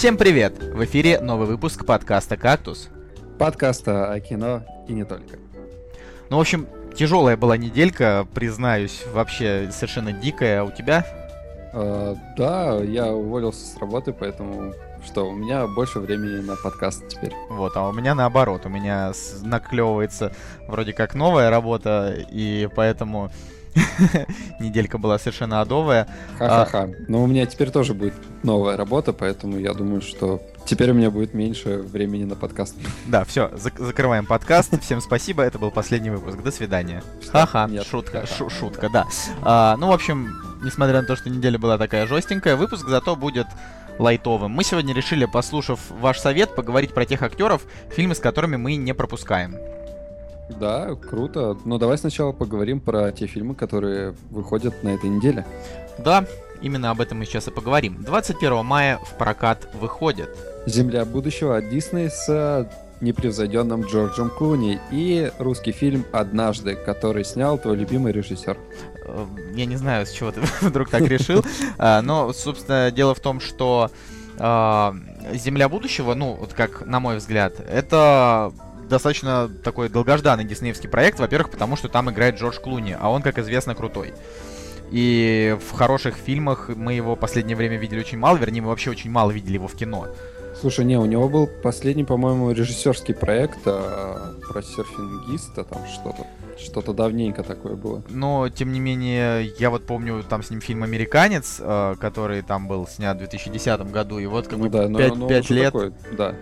Всем привет! В эфире новый выпуск подкаста «Кактус». Подкаста о кино и не только. Ну, в общем, тяжелая была неделька, признаюсь, вообще совершенно дикая. А у тебя? Э, да, я уволился с работы, поэтому что, у меня больше времени на подкаст теперь. Вот, а у меня наоборот, у меня наклевывается вроде как новая работа, и поэтому неделька была совершенно адовая. Ха-ха-ха. А... Но у меня теперь тоже будет новая работа, поэтому я думаю, что теперь у меня будет меньше времени на подкаст. Да, все, зак- закрываем подкаст. Всем спасибо, это был последний выпуск. До свидания. Ха-ха, шутка, шутка, да. А, ну, в общем, несмотря на то, что неделя была такая жестенькая, выпуск зато будет лайтовым. Мы сегодня решили, послушав ваш совет, поговорить про тех актеров, фильмы с которыми мы не пропускаем. Да, круто. Но давай сначала поговорим про те фильмы, которые выходят на этой неделе. Да, именно об этом мы сейчас и поговорим. 21 мая в прокат выходит. «Земля будущего» от Дисней с непревзойденным Джорджем Клуни и русский фильм «Однажды», который снял твой любимый режиссер. Э, я не знаю, с чего ты вдруг так решил, а, но, собственно, дело в том, что а, «Земля будущего», ну, вот как на мой взгляд, это достаточно такой долгожданный диснеевский проект, во-первых, потому что там играет Джордж Клуни, а он, как известно, крутой. И в хороших фильмах мы его в последнее время видели очень мало, вернее, мы вообще очень мало видели его в кино. Слушай, не, у него был последний, по-моему, режиссерский проект а, про серфингиста, там что-то. Что-то давненько такое было. Но, тем не менее, я вот помню там с ним фильм «Американец», э, который там был снят в 2010 году, и вот как ну, бы да, 5, но, 5 лет... Такой, да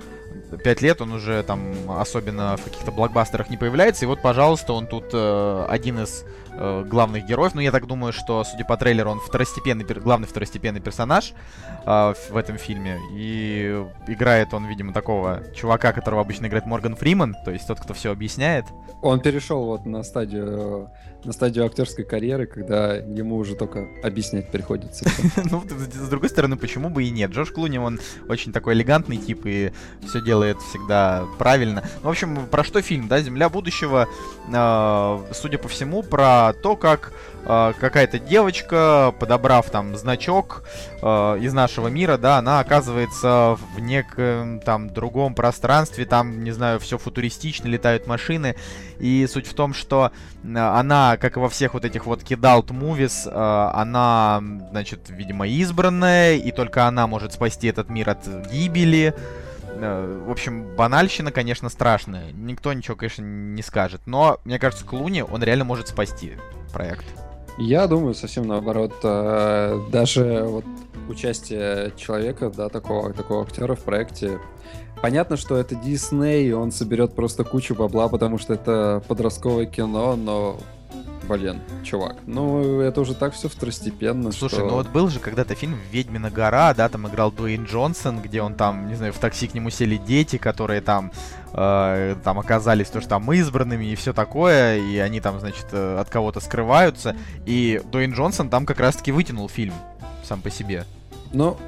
пять лет он уже там особенно в каких-то блокбастерах не появляется. И вот, пожалуйста, он тут э, один из э, главных героев. Ну, я так думаю, что, судя по трейлеру, он второстепенный, главный второстепенный персонаж э, в этом фильме. И играет он, видимо, такого чувака, которого обычно играет Морган Фриман, то есть тот, кто все объясняет. Он перешел вот на стадию на стадию актерской карьеры, когда ему уже только объяснять приходится. Ну, с другой стороны, почему бы и нет? Джош Клуни, он очень такой элегантный тип и все делает всегда правильно. В общем, про что фильм, да? «Земля будущего», а, судя по всему, про то, как а, какая-то девочка, подобрав там значок э, из нашего мира, да, она оказывается в неком там другом пространстве, там, не знаю, все футуристично, летают машины. И суть в том, что она, как и во всех вот этих вот кидалт movies, э, она, значит, видимо, избранная, и только она может спасти этот мир от гибели. В общем, банальщина, конечно, страшная. Никто ничего, конечно, не скажет. Но, мне кажется, Клуни, он реально может спасти проект. Я думаю, совсем наоборот. Э, даже вот участие человека, да, такого, такого актера в проекте, Понятно, что это Дисней, он соберет просто кучу бабла, потому что это подростковое кино, но Блин, чувак, ну это уже так все второстепенно. Слушай, что... ну вот был же когда-то фильм «Ведьмина гора», да, там играл Дуэйн Джонсон, где он там, не знаю, в такси к нему сели дети, которые там, э, там оказались тоже там избранными и все такое, и они там, значит, э, от кого-то скрываются, и Дуэйн Джонсон там как раз-таки вытянул фильм сам по себе. Ну,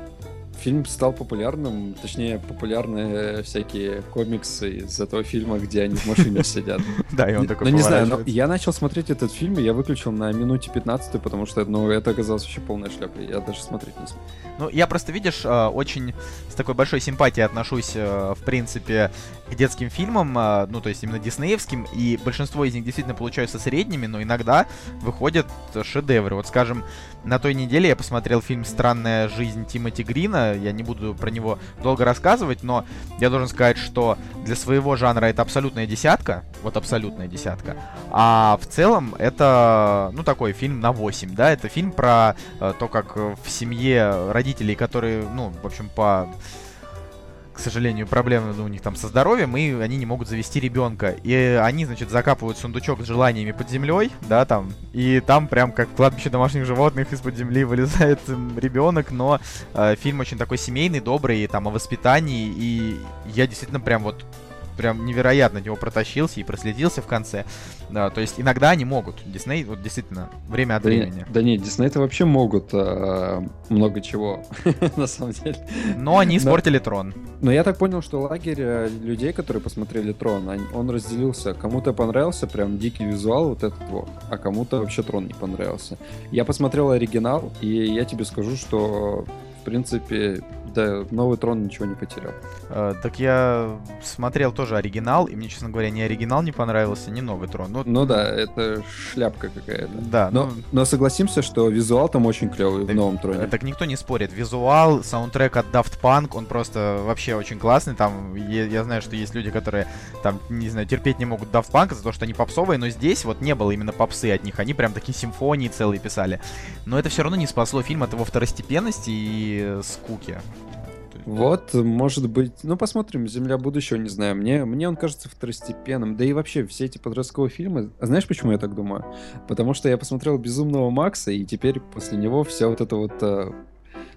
фильм стал популярным, точнее, популярны всякие комиксы из этого фильма, где они в машине сидят. Да, и он такой Ну, не знаю, но я начал смотреть этот фильм, и я выключил на минуте 15, потому что, ну, это оказалось вообще полная шляпа, я даже смотреть не смог. Ну, я просто, видишь, э, очень с такой большой симпатией отношусь, э, в принципе, к детским фильмам, э, ну, то есть именно диснеевским, и большинство из них действительно получаются средними, но иногда выходят шедевры. Вот, скажем, на той неделе я посмотрел фильм «Странная жизнь Тимоти Грина». Я не буду про него долго рассказывать, но я должен сказать, что для своего жанра это абсолютная десятка. Вот абсолютная десятка. А в целом это, ну, такой фильм на 8, да? Это фильм про э, то, как в семье родителей, которые, ну, в общем, по к сожалению, проблемы у них там со здоровьем, и они не могут завести ребенка. И они, значит, закапывают сундучок с желаниями под землей, да, там, и там прям как кладбище домашних животных из-под земли вылезает ребенок, но э, фильм очень такой семейный, добрый, там, о воспитании, и я действительно прям вот прям невероятно него протащился и проследился в конце. Да, то есть иногда они могут. Дисней, вот действительно, время от да времени. Не, да нет, Дисней-то вообще могут э, много чего, на самом деле. Но они испортили Но, Трон. Но я так понял, что лагерь э, людей, которые посмотрели Трон, он разделился. Кому-то понравился прям дикий визуал вот этот вот, а кому-то вообще Трон не понравился. Я посмотрел оригинал, и я тебе скажу, что в принципе, да, новый трон ничего не потерял. Э, так я смотрел тоже оригинал, и мне, честно говоря, ни оригинал не понравился, ни новый трон. Ну, ну да, это шляпка какая-то. Да. Но, ну, но согласимся, что визуал там очень клевый так, в новом троне. Так никто не спорит. Визуал, саундтрек от Daft Punk, он просто вообще очень классный. Там я, я знаю, что есть люди, которые там, не знаю, терпеть не могут Daft Punk за то, что они попсовые, но здесь вот не было именно попсы от них. Они прям такие симфонии целые писали. Но это все равно не спасло фильм от его второстепенности и скуки. Вот, может быть, ну посмотрим, Земля будущего, не знаю, мне, мне он кажется второстепенным, да и вообще все эти подростковые фильмы, а знаешь, почему я так думаю? Потому что я посмотрел Безумного Макса, и теперь после него вся вот эта вот э,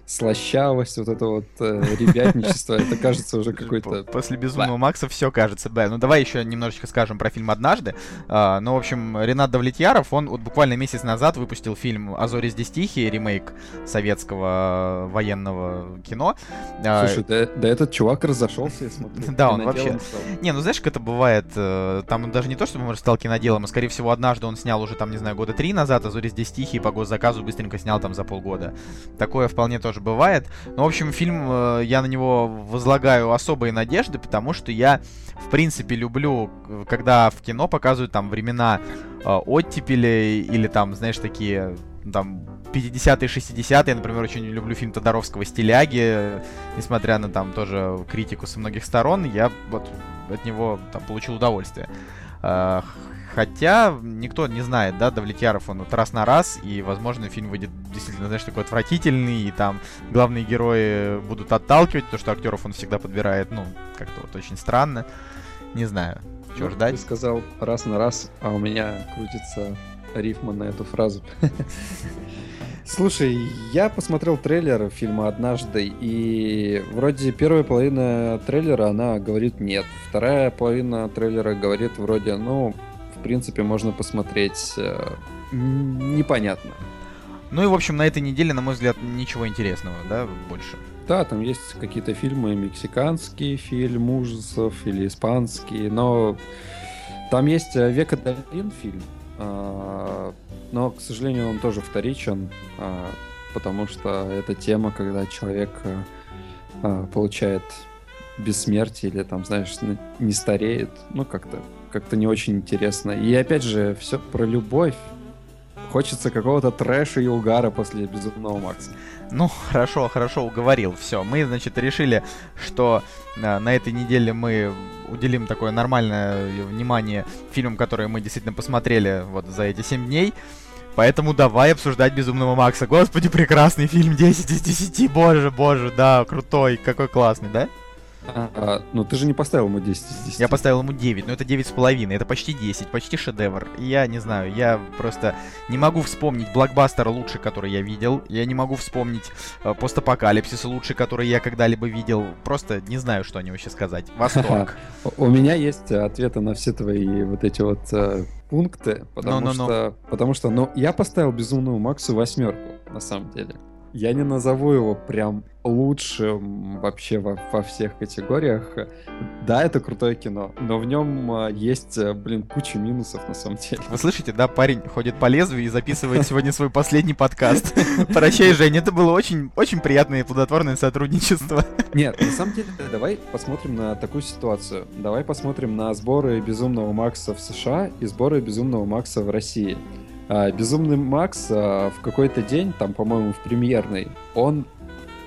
слащавость, вот это вот э, ребятничество, это кажется уже какой-то... После «Безумного Макса» все кажется, Б. Ну, давай еще немножечко скажем про фильм «Однажды». А, ну, в общем, Ренат Давлетьяров, он вот буквально месяц назад выпустил фильм «А зори здесь тихие», ремейк советского военного кино. А, Слушай, да, да этот чувак разошелся, я смотрю. Да, он вообще... Не, ну знаешь, как это бывает, э, там даже не то, чтобы он стал киноделом, а скорее всего однажды он снял уже там, не знаю, года три назад, а зори здесь тихие по госзаказу быстренько снял там за полгода. Такое вполне тоже тоже бывает. Но, в общем, фильм, э, я на него возлагаю особые надежды, потому что я, в принципе, люблю, когда в кино показывают там времена э, оттепели или там, знаешь, такие там 50-е, 60-е, например, очень люблю фильм Тодоровского «Стиляги», несмотря на там тоже критику со многих сторон, я вот от него там получил удовольствие. Хотя никто не знает, да, Давлетьяров, он вот раз на раз, и, возможно, фильм выйдет действительно, знаешь, такой отвратительный, и там главные герои будут отталкивать, то, что актеров он всегда подбирает, ну, как-то вот очень странно. Не знаю, что ну, ждать. Ты сказал раз на раз, а у меня крутится рифма на эту фразу. Слушай, я посмотрел трейлер фильма «Однажды», и вроде первая половина трейлера, она говорит «нет». Вторая половина трейлера говорит вроде, ну, принципе, можно посмотреть э, непонятно. Ну и, в общем, на этой неделе, на мой взгляд, ничего интересного, да, больше. Да, там есть какие-то фильмы, мексиканский фильм ужасов или испанский, но там есть э, «Век Адалин» фильм, а, но, к сожалению, он тоже вторичен, а, потому что это тема, когда человек а, получает бессмертие или там, знаешь, не стареет, ну как-то как-то не очень интересно. И опять же, все про любовь. Хочется какого-то трэша и угара после Безумного Макса. Ну, хорошо, хорошо, уговорил. Все, мы, значит, решили, что э, на этой неделе мы уделим такое нормальное внимание фильмам, которые мы действительно посмотрели вот за эти 7 дней. Поэтому давай обсуждать Безумного Макса. Господи, прекрасный фильм, 10 из 10, боже, боже, да, крутой, какой классный, да? А, ну ты же не поставил ему 10 из 10. Я поставил ему 9, но это 9 с половиной, это почти 10, почти шедевр. Я не знаю, я просто не могу вспомнить блокбастер лучший, который я видел. Я не могу вспомнить э, постапокалипсис лучший, который я когда-либо видел. Просто не знаю, что о него сейчас сказать. Восторг. У меня есть ответы на все твои вот эти вот э, пункты, потому что, потому что, ну, я поставил Безумному Максу восьмерку, на самом деле. Я не назову его прям лучшим вообще во, во всех категориях. Да, это крутое кино, но в нем а, есть, э, блин, куча минусов на самом деле. Вы слышите, да, парень ходит по лезвию и записывает сегодня свой последний подкаст. Прощай, Жень, это было очень, очень приятное и плодотворное сотрудничество. Нет, на самом деле, давай посмотрим на такую ситуацию. Давай посмотрим на сборы Безумного Макса в США и сборы Безумного Макса в России. А, Безумный Макс а, в какой-то день, там, по-моему, в премьерной, он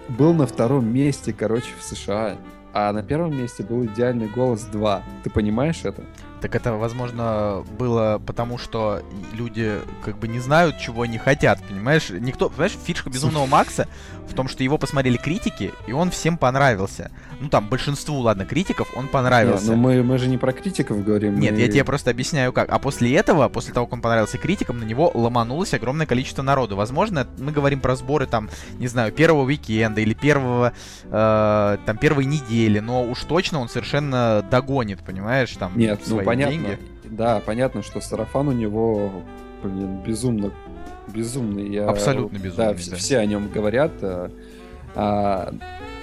был на втором месте, короче, в США. А на первом месте был идеальный голос 2. Ты понимаешь это? Так это, возможно, было потому, что люди как бы не знают, чего они хотят, понимаешь? Никто, понимаешь, фишка Безумного Макса в том, что его посмотрели критики, и он всем понравился. Ну, там, большинству, ладно, критиков он понравился. Нет, но мы, мы же не про критиков говорим. Нет, мы... я тебе просто объясняю как. А после этого, после того, как он понравился критикам, на него ломанулось огромное количество народу. Возможно, мы говорим про сборы, там, не знаю, первого уикенда или первого, э, там, первой недели, но уж точно он совершенно догонит, понимаешь, там, Нет, ну, понятно. деньги. Да, понятно, что сарафан у него, блин, безумно, безумный. Я, Абсолютно безумный. Да, да. все о нем говорят. А, а,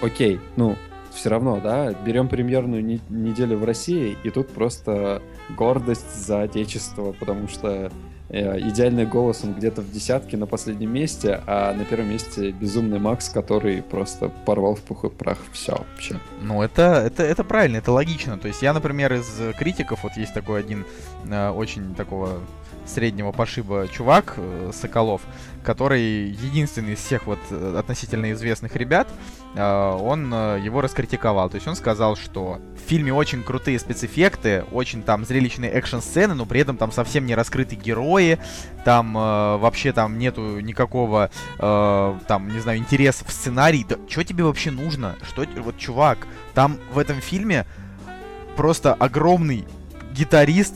окей, ну, все равно, да, берем премьерную не- неделю в России, и тут просто гордость за отечество, потому что идеальный голос он где-то в десятке на последнем месте, а на первом месте безумный Макс, который просто порвал в пух и прах все вообще. Ну, это, это, это правильно, это логично. То есть я, например, из критиков, вот есть такой один э, очень такого среднего пошиба чувак, э, Соколов, который единственный из всех вот э, относительно известных ребят, э, он его раскритиковал. То есть он сказал, что в фильме очень крутые спецэффекты, очень там зрелищные экшн-сцены, но при этом там совсем не раскрыты герои, там вообще там нету никакого там, не знаю, интереса в сценарий. Да что тебе вообще нужно? Что, вот, чувак, там в этом фильме просто огромный гитарист,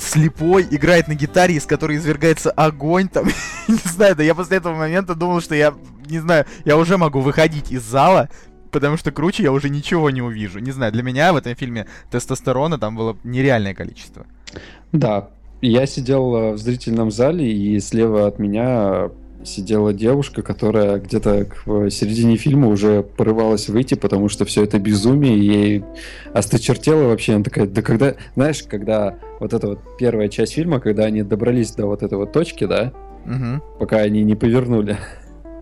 слепой, играет на гитаре, из которой извергается огонь, там, не знаю, да я после этого момента думал, что я, не знаю, я уже могу выходить из зала, потому что круче я уже ничего не увижу. Не знаю, для меня в этом фильме тестостерона там было нереальное количество. Да, я сидел э, в зрительном зале, и слева от меня сидела девушка, которая где-то к середине фильма уже порывалась выйти, потому что все это безумие, ей осточертело вообще. Она такая, да когда... Знаешь, когда вот эта вот первая часть фильма, когда они добрались до вот этой вот точки, да, угу. пока они не повернули,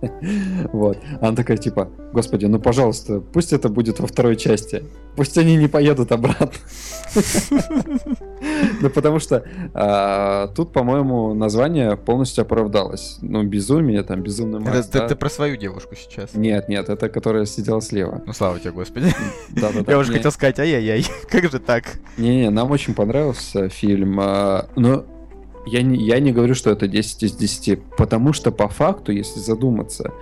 Вот. Она такая, типа, господи, ну, пожалуйста, пусть это будет во второй части. Пусть они не поедут обратно. Ну, потому что а, тут, по-моему, название полностью оправдалось. Ну, безумие, там, безумный Макс. Ты про свою девушку сейчас? Нет, нет, это которая сидела слева. Ну, слава тебе, господи. Я уже хотел сказать, ай-яй-яй, как же так? Не-не, нам очень понравился фильм. А, но я не, я не говорю, что это 10 из 10, потому что по факту, если задуматься,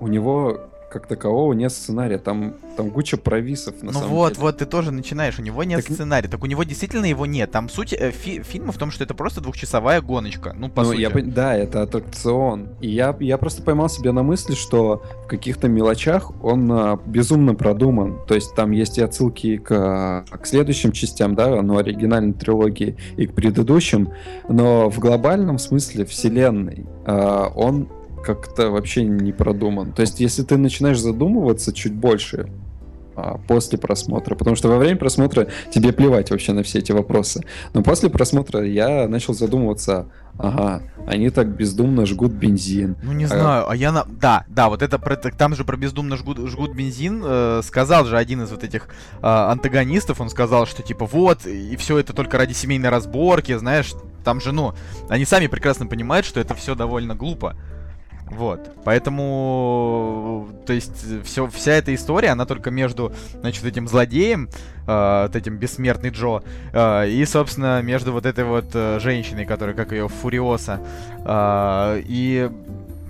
у него как такового нет сценария. Там, там куча провисов. На ну самом вот, деле. вот, ты тоже начинаешь. У него нет так... сценария. Так у него действительно его нет. Там суть э, фи- фильма в том, что это просто двухчасовая гоночка. Ну, по ну, сути. Я, да, это аттракцион. И я, я просто поймал себя на мысли, что в каких-то мелочах он а, безумно продуман. То есть там есть и отсылки к, к следующим частям, да, ну, оригинальной трилогии и к предыдущим. Но в глобальном смысле вселенной а, он как-то вообще не продуман. То есть, если ты начинаешь задумываться чуть больше а, после просмотра, потому что во время просмотра тебе плевать вообще на все эти вопросы. Но после просмотра я начал задумываться, ага, они так бездумно жгут бензин. Ну не а... знаю, а я на... Да, да, вот это, там же про бездумно жгут, жгут бензин, э, сказал же один из вот этих э, антагонистов, он сказал, что типа вот, и все это только ради семейной разборки, знаешь, там же, ну, они сами прекрасно понимают, что это все довольно глупо. Вот. Поэтому, то есть, все, вся эта история, она только между, значит, этим злодеем, э, вот этим бессмертный Джо, э, и, собственно, между вот этой вот э, женщиной, которая, как ее, Фуриоса. Э, и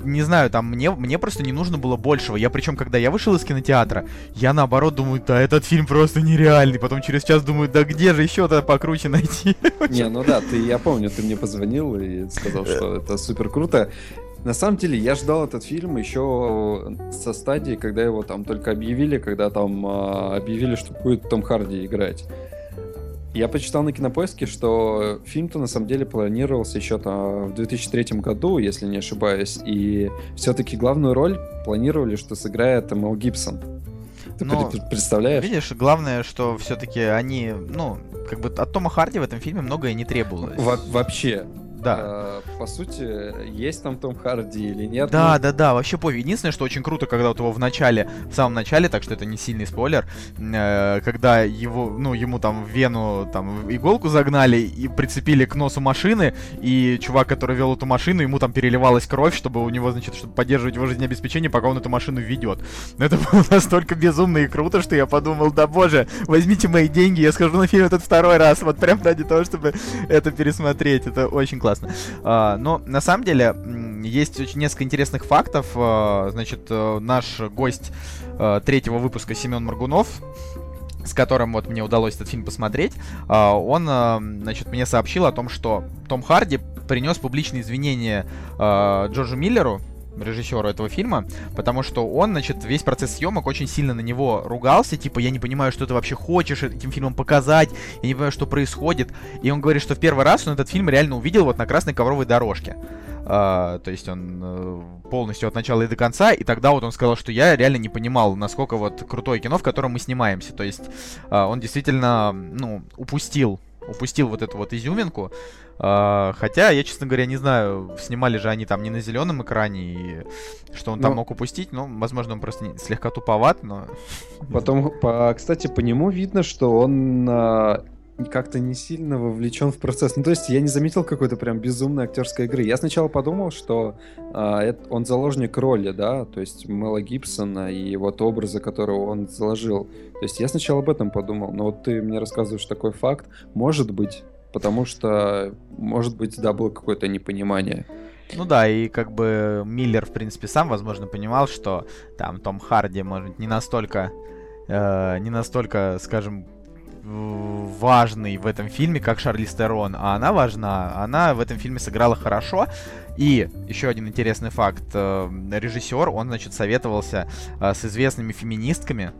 не знаю, там мне, мне просто не нужно было большего. Я причем, когда я вышел из кинотеатра, я наоборот думаю, да, этот фильм просто нереальный. Потом через час думаю, да где же еще-то покруче найти? Не, ну да, ты, я помню, ты мне позвонил и сказал, что это супер круто. На самом деле, я ждал этот фильм еще со стадии, когда его там только объявили, когда там э, объявили, что будет Том Харди играть. Я почитал на кинопоиске, что фильм-то на самом деле планировался еще там в 2003 году, если не ошибаюсь, и все-таки главную роль планировали, что сыграет Мел Гибсон. Ты Но, представляешь? Видишь, главное, что все-таки они, ну, как бы от Тома Харди в этом фильме многое не требовалось. Во вообще. Да. Э, по сути, есть там Том Харди или нет. Да, ну... да, да, вообще пофиг. Единственное, что очень круто, когда вот его в начале, в самом начале, так что это не сильный спойлер, э, когда его, ну, ему там в вену там иголку загнали и прицепили к носу машины, и чувак, который вел эту машину, ему там переливалась кровь, чтобы у него, значит, чтобы поддерживать его жизнеобеспечение, пока он эту машину ведет. Это было настолько безумно и круто, что я подумал, да боже, возьмите мои деньги, я схожу на фильм этот второй раз, вот прям ради того, чтобы это пересмотреть. Это очень классно классно. А, но на самом деле есть очень несколько интересных фактов. А, значит, э, наш гость э, третьего выпуска Семен Маргунов с которым вот мне удалось этот фильм посмотреть, а, он, э, значит, мне сообщил о том, что Том Харди принес публичные извинения Джорджу Миллеру, режиссеру этого фильма, потому что он, значит, весь процесс съемок очень сильно на него ругался, типа, я не понимаю, что ты вообще хочешь этим фильмом показать, я не понимаю, что происходит. И он говорит, что в первый раз он этот фильм реально увидел вот на красной ковровой дорожке. Uh, то есть он uh, полностью от начала и до конца, и тогда вот он сказал, что я реально не понимал, насколько вот крутое кино, в котором мы снимаемся. То есть uh, он действительно, ну, упустил упустил вот эту вот изюминку. А, хотя, я, честно говоря, не знаю, снимали же они там не на зеленом экране, и что он там Ну. мог упустить. Ну, возможно, он просто не- слегка туповат, но... Потом, по, кстати, по нему видно, что он а, как-то не сильно вовлечен в процесс. Ну, то есть я не заметил какой-то прям безумной актерской игры. Я сначала подумал, что а, это- он заложник роли, да, то есть Мэла Гибсона и вот образа, которого он заложил. То есть я сначала об этом подумал, но вот ты мне рассказываешь такой факт. Может быть, потому что, может быть, да, было какое-то непонимание. Ну да, и как бы Миллер, в принципе, сам, возможно, понимал, что там Том Харди, может, не настолько, э, не настолько, скажем, важный в этом фильме, как Шарлиз Терон, а она важна. Она в этом фильме сыграла хорошо. И еще один интересный факт. э, Режиссер, он, значит, советовался э, с известными феминистками,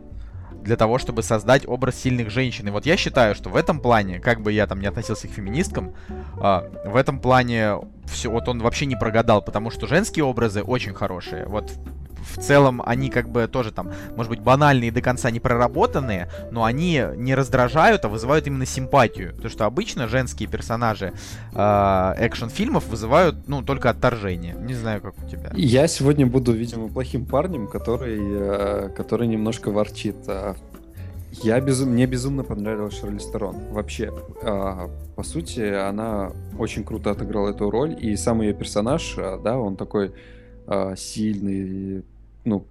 для того, чтобы создать образ сильных женщин. И вот я считаю, что в этом плане, как бы я там не относился к феминисткам, а, в этом плане все, вот он вообще не прогадал, потому что женские образы очень хорошие. Вот в, целом они как бы тоже там, может быть, банальные и до конца не проработанные, но они не раздражают, а вызывают именно симпатию. Потому что обычно женские персонажи а, экшн-фильмов вызывают, ну, только отторжение. Не знаю, как у тебя. Я сегодня буду, видимо, плохим парнем, который, э, который немножко ворчит. А, Я безум... Мне безумно понравилась Шарлиз Терон. Вообще, а, по сути, она очень круто отыграла эту роль, и сам ее персонаж, а, да, он такой а, сильный, ну,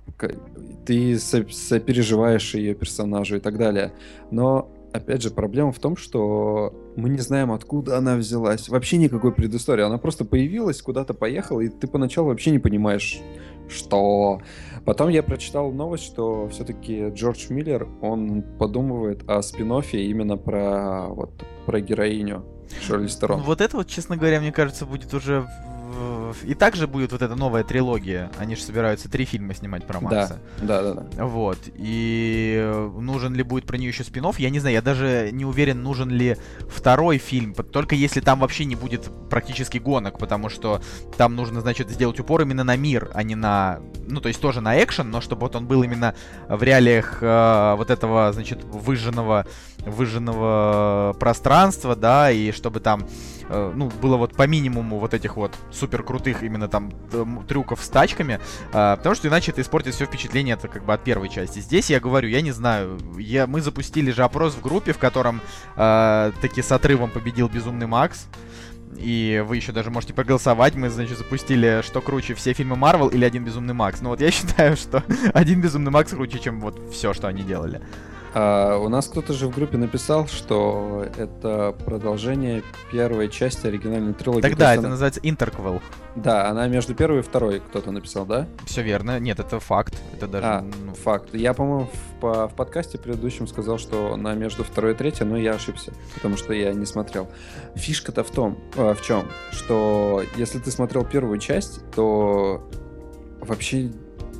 ты со- сопереживаешь ее персонажу и так далее. Но, опять же, проблема в том, что мы не знаем, откуда она взялась. Вообще никакой предыстории. Она просто появилась, куда-то поехала, и ты поначалу вообще не понимаешь, что... Потом я прочитал новость, что все-таки Джордж Миллер, он подумывает о спин именно про, вот, про героиню. Ну, Вот это вот, честно говоря, мне кажется, будет уже... И также будет вот эта новая трилогия. Они же собираются три фильма снимать про Макса. Да, да, да. Вот. И нужен ли будет про нее еще спин Я не знаю, я даже не уверен, нужен ли второй фильм. Только если там вообще не будет практически гонок, потому что там нужно, значит, сделать упор именно на мир, а не на... Ну, то есть тоже на экшен, но чтобы вот он был именно в реалиях э, вот этого, значит, выжженного, выжженного пространства, да, и чтобы там э, ну, было вот по минимуму вот этих вот супер крутых именно там м, трюков с тачками, а, потому что иначе это испортит все впечатление это как бы от первой части. Здесь я говорю, я не знаю, я, мы запустили же опрос в группе, в котором а, таки с отрывом победил Безумный Макс. И вы еще даже можете проголосовать. Мы, значит, запустили, что круче, все фильмы Марвел или один Безумный Макс. Ну вот я считаю, что один Безумный Макс круче, чем вот все, что они делали. А, у нас кто-то же в группе написал, что это продолжение первой части оригинальной трилогии. Тогда это она- называется Интерквел. Да, она между первой и второй кто-то написал, да? Все верно. Нет, это факт. Это даже. А, ну, факт. Я, по-моему, в, по- в подкасте предыдущем сказал, что она между второй и третьей, но я ошибся, потому что я не смотрел. Фишка-то в том, э, в чем, что если ты смотрел первую часть, то вообще,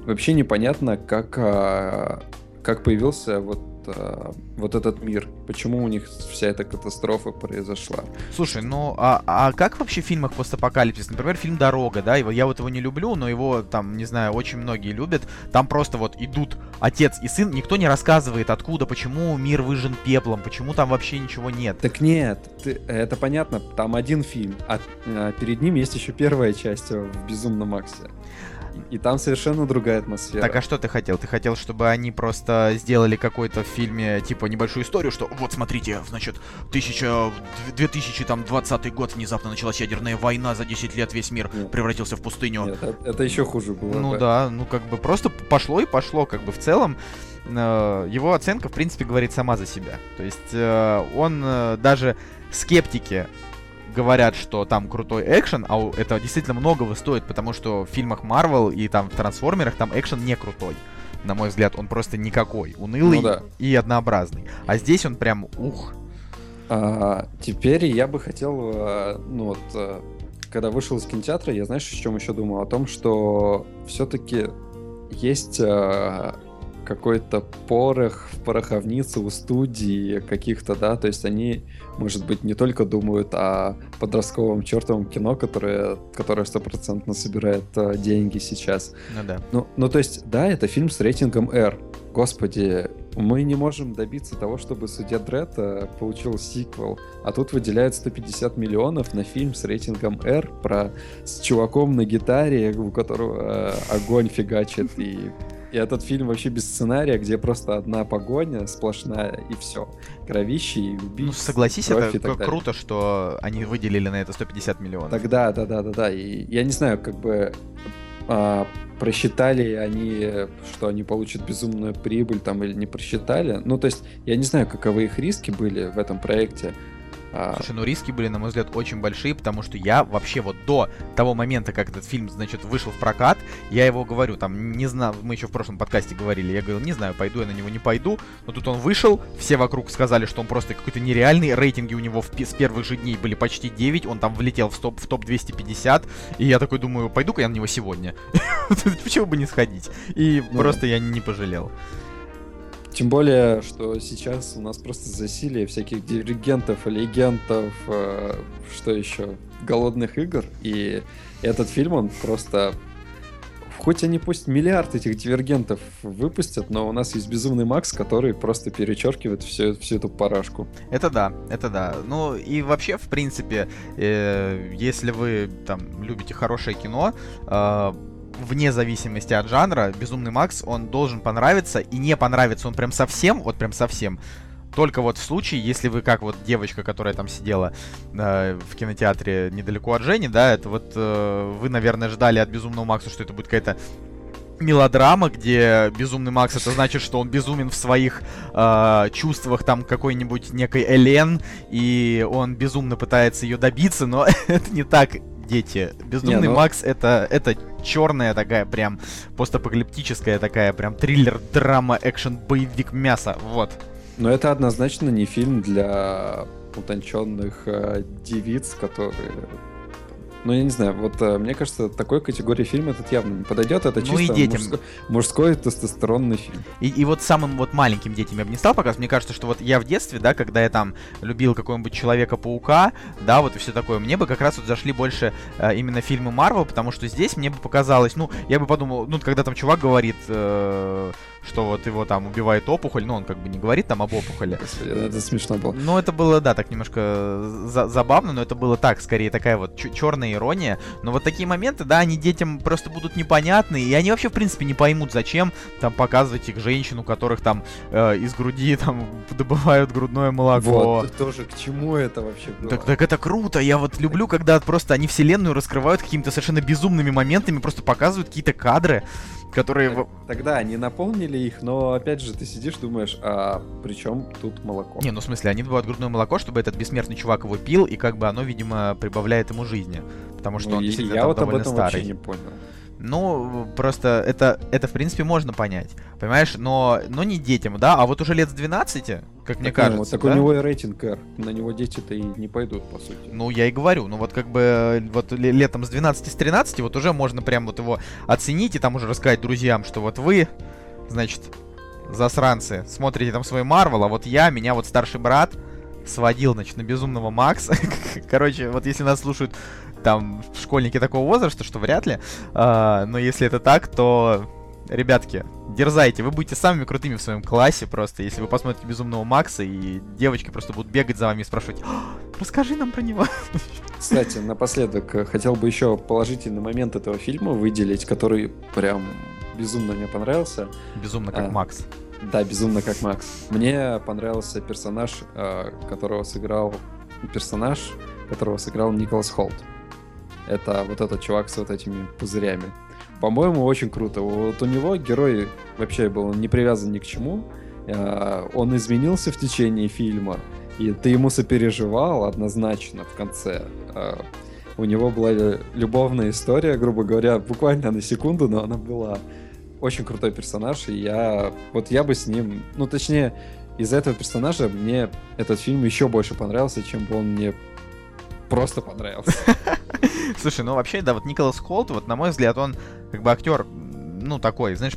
вообще непонятно, как, а, как появился вот, а, вот этот мир, почему у них вся эта катастрофа произошла. Слушай, ну а, а как вообще в фильмах постапокалипсис? Например, фильм Дорога, да, его, я вот его не люблю, но его там, не знаю, очень многие любят. Там просто вот идут отец и сын, никто не рассказывает, откуда, почему мир выжжен пеплом, почему там вообще ничего нет. Так нет, ты- это понятно, там один фильм, а, а перед ним есть еще первая часть э, в Безумном Максе. И, там совершенно другая атмосфера. Так а что ты хотел? Ты хотел, чтобы они просто сделали какой-то в фильме, типа, небольшую историю, что вот смотрите, значит, 1000, 2020 год, внезапно началась ядерная война, за 10 лет весь мир Нет. превратился в пустыню. Нет, это, это еще хуже было. Ну бы. да, ну как бы просто пошло и пошло, как бы в целом. э, Его оценка, в принципе, говорит сама за себя. То есть э, он э, даже скептики говорят, что там крутой экшен, а у- это действительно многого стоит, потому что в фильмах Marvel и там в Трансформерах там экшен не крутой. На мой взгляд, он просто никакой. Унылый Ну да. и однообразный. А здесь он прям ух. А, теперь я бы хотел, э, ну вот, э, когда вышел из кинотеатра, я знаешь, о чем еще думал? О том, что все-таки есть э, какой-то порох в пороховнице у студии каких-то, да, то есть они, может быть, не только думают о подростковом чертовом кино, которое, которое стопроцентно собирает э, деньги сейчас, Ну да. ну, ну, то есть, да, это фильм с рейтингом R. Господи, мы не можем добиться того, чтобы Судья Дред э, получил сиквел, а тут выделяют 150 миллионов на фильм с рейтингом R про с чуваком на гитаре, у которого э, огонь фигачит и и этот фильм вообще без сценария, где просто одна погоня сплошная и все. Кровище и убийцы. Ну, согласись, это круто, что они выделили на это 150 миллионов. Тогда, да, да, да, да. И я не знаю, как бы а, просчитали они, что они получат безумную прибыль там или не просчитали. Ну, то есть, я не знаю, каковы их риски были в этом проекте. А, Слушай, ну риски были, на мой взгляд, очень большие, потому что я вообще вот до того момента, как этот фильм, значит, вышел в прокат, я его говорю, там, не знаю, мы еще в прошлом подкасте говорили, я говорил, не знаю, пойду я на него, не пойду, но тут он вышел, все вокруг сказали, что он просто какой-то нереальный, рейтинги у него в, с первых же дней были почти 9, он там влетел в топ, в топ 250, и я такой думаю, пойду-ка я на него сегодня. Почему бы не сходить? И ну просто я не пожалел. Тем более, что сейчас у нас просто засилие всяких диригентов, легендов, э, что еще, голодных игр. И этот фильм, он просто... Хоть они пусть миллиард этих дивергентов выпустят, но у нас есть Безумный Макс, который просто перечеркивает всю, всю эту парашку. Это да, это да. Ну и вообще, в принципе, э, если вы там любите хорошее кино, э, вне зависимости от жанра, Безумный Макс, он должен понравиться, и не понравится он прям совсем, вот прям совсем, только вот в случае, если вы как вот девочка, которая там сидела э, в кинотеатре недалеко от Жени, да, это вот э, вы, наверное, ждали от Безумного Макса, что это будет какая-то мелодрама, где безумный Макс это значит, что он безумен в своих э, чувствах там какой-нибудь некой Элен, и он безумно пытается ее добиться, но это не так дети. Безумный не, ну... Макс это, это черная такая прям постапокалиптическая такая прям триллер, драма, экшен, боевик, мясо. Вот. Но это однозначно не фильм для утонченных э, девиц, которые ну, я не знаю, вот э, мне кажется, такой категории фильм этот явно не подойдет. Это ну, чисто и детям. Мужской, мужской тестостеронный фильм. И, и вот самым вот маленьким детям я бы не стал показывать. Мне кажется, что вот я в детстве, да, когда я там любил какого-нибудь Человека-паука, да, вот и все такое, мне бы как раз вот зашли больше э, именно фильмы Марвел, потому что здесь мне бы показалось, ну, я бы подумал, ну, когда там чувак говорит... Э, что вот его там убивает опухоль, ну он как бы не говорит там об опухоли. Это смешно было. Ну это было, да, так немножко за забавно, но это было так, скорее такая вот черная ирония. Но вот такие моменты, да, они детям просто будут непонятны, и они вообще в принципе не поймут, зачем там показывать их женщин, у которых там э, из груди там добывают грудное молоко. Вот, тоже к чему это вообще было? Так, так это круто, я вот люблю, когда просто они вселенную раскрывают какими-то совершенно безумными моментами, просто показывают какие-то кадры которые... Так, тогда они наполнили их, но опять же ты сидишь, думаешь, а при чем тут молоко? Не, ну в смысле, они добывают грудное молоко, чтобы этот бессмертный чувак его пил, и как бы оно, видимо, прибавляет ему жизни. Потому что ну, он действительно я там вот довольно об этом старый. вообще не понял. Ну, просто это, это в принципе, можно понять. Понимаешь, но, но не детям, да? А вот уже лет с 12, как так, мне кажется. Ну, так да? у него и рейтинг R. На него дети-то и не пойдут, по сути. Ну, я и говорю. Ну, вот как бы вот летом с 12, с 13, вот уже можно прям вот его оценить и там уже рассказать друзьям, что вот вы, значит, засранцы, смотрите там свой Марвел, а вот я, меня вот старший брат сводил, значит, на безумного Макса. Короче, вот если нас слушают там школьники такого возраста, что вряд ли. А, но если это так, то ребятки, дерзайте, вы будете самыми крутыми в своем классе просто, если вы посмотрите Безумного Макса, и девочки просто будут бегать за вами и спрашивать, «А, расскажи нам про него. Кстати, напоследок, э, хотел бы еще положительный момент этого фильма выделить, который прям безумно мне понравился. Безумно как а, Макс. Да, безумно как Макс. Мне понравился персонаж, э, которого сыграл персонаж, которого сыграл Николас Холт. Это вот этот чувак с вот этими пузырями. По-моему, очень круто. Вот у него герой вообще был не привязан ни к чему. А, он изменился в течение фильма, и ты ему сопереживал однозначно в конце. А, у него была любовная история, грубо говоря, буквально на секунду, но она была очень крутой персонаж, и я вот я бы с ним, ну точнее, из этого персонажа мне этот фильм еще больше понравился, чем бы он мне просто понравился. Слушай, ну вообще, да, вот Николас Холт, вот на мой взгляд, он как бы актер, ну такой, знаешь,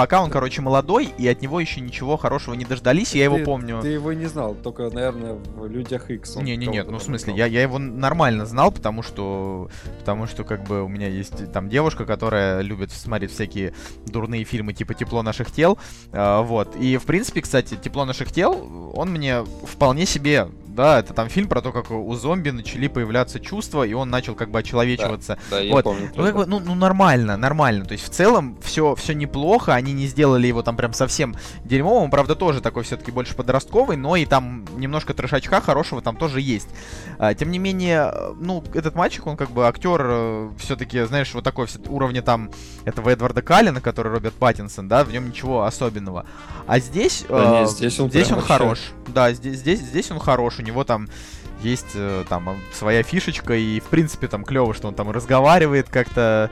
пока он, короче, молодой, и от него еще ничего хорошего не дождались, я его помню. Ты его не знал, только, наверное, в Людях Икс. Не, не, нет, ну в смысле, я, я его нормально знал, потому что, потому что как бы у меня есть там девушка, которая любит смотреть всякие дурные фильмы типа «Тепло наших тел», э, вот. И в принципе, кстати, «Тепло наших тел», он мне вполне себе да, это там фильм про то, как у зомби начали появляться чувства, и он начал как бы очеловечиваться. Да, да я вот. помню. Ну, как бы, ну, ну, нормально, нормально. То есть, в целом, все, все неплохо, они не сделали его там прям совсем дерьмовым, он, правда, тоже такой все-таки больше подростковый, но и там немножко трешачка хорошего там тоже есть. А, тем не менее, ну, этот мальчик, он как бы актер э, все-таки, знаешь, вот такой уровня там этого Эдварда Каллина, который Роберт Паттинсон, да, в нем ничего особенного. А здесь, да, э, нет, здесь он, здесь он вообще... хорош. Да, здесь, здесь, здесь он хорош у него там есть э, там своя фишечка, и в принципе там клево, что он там разговаривает как-то,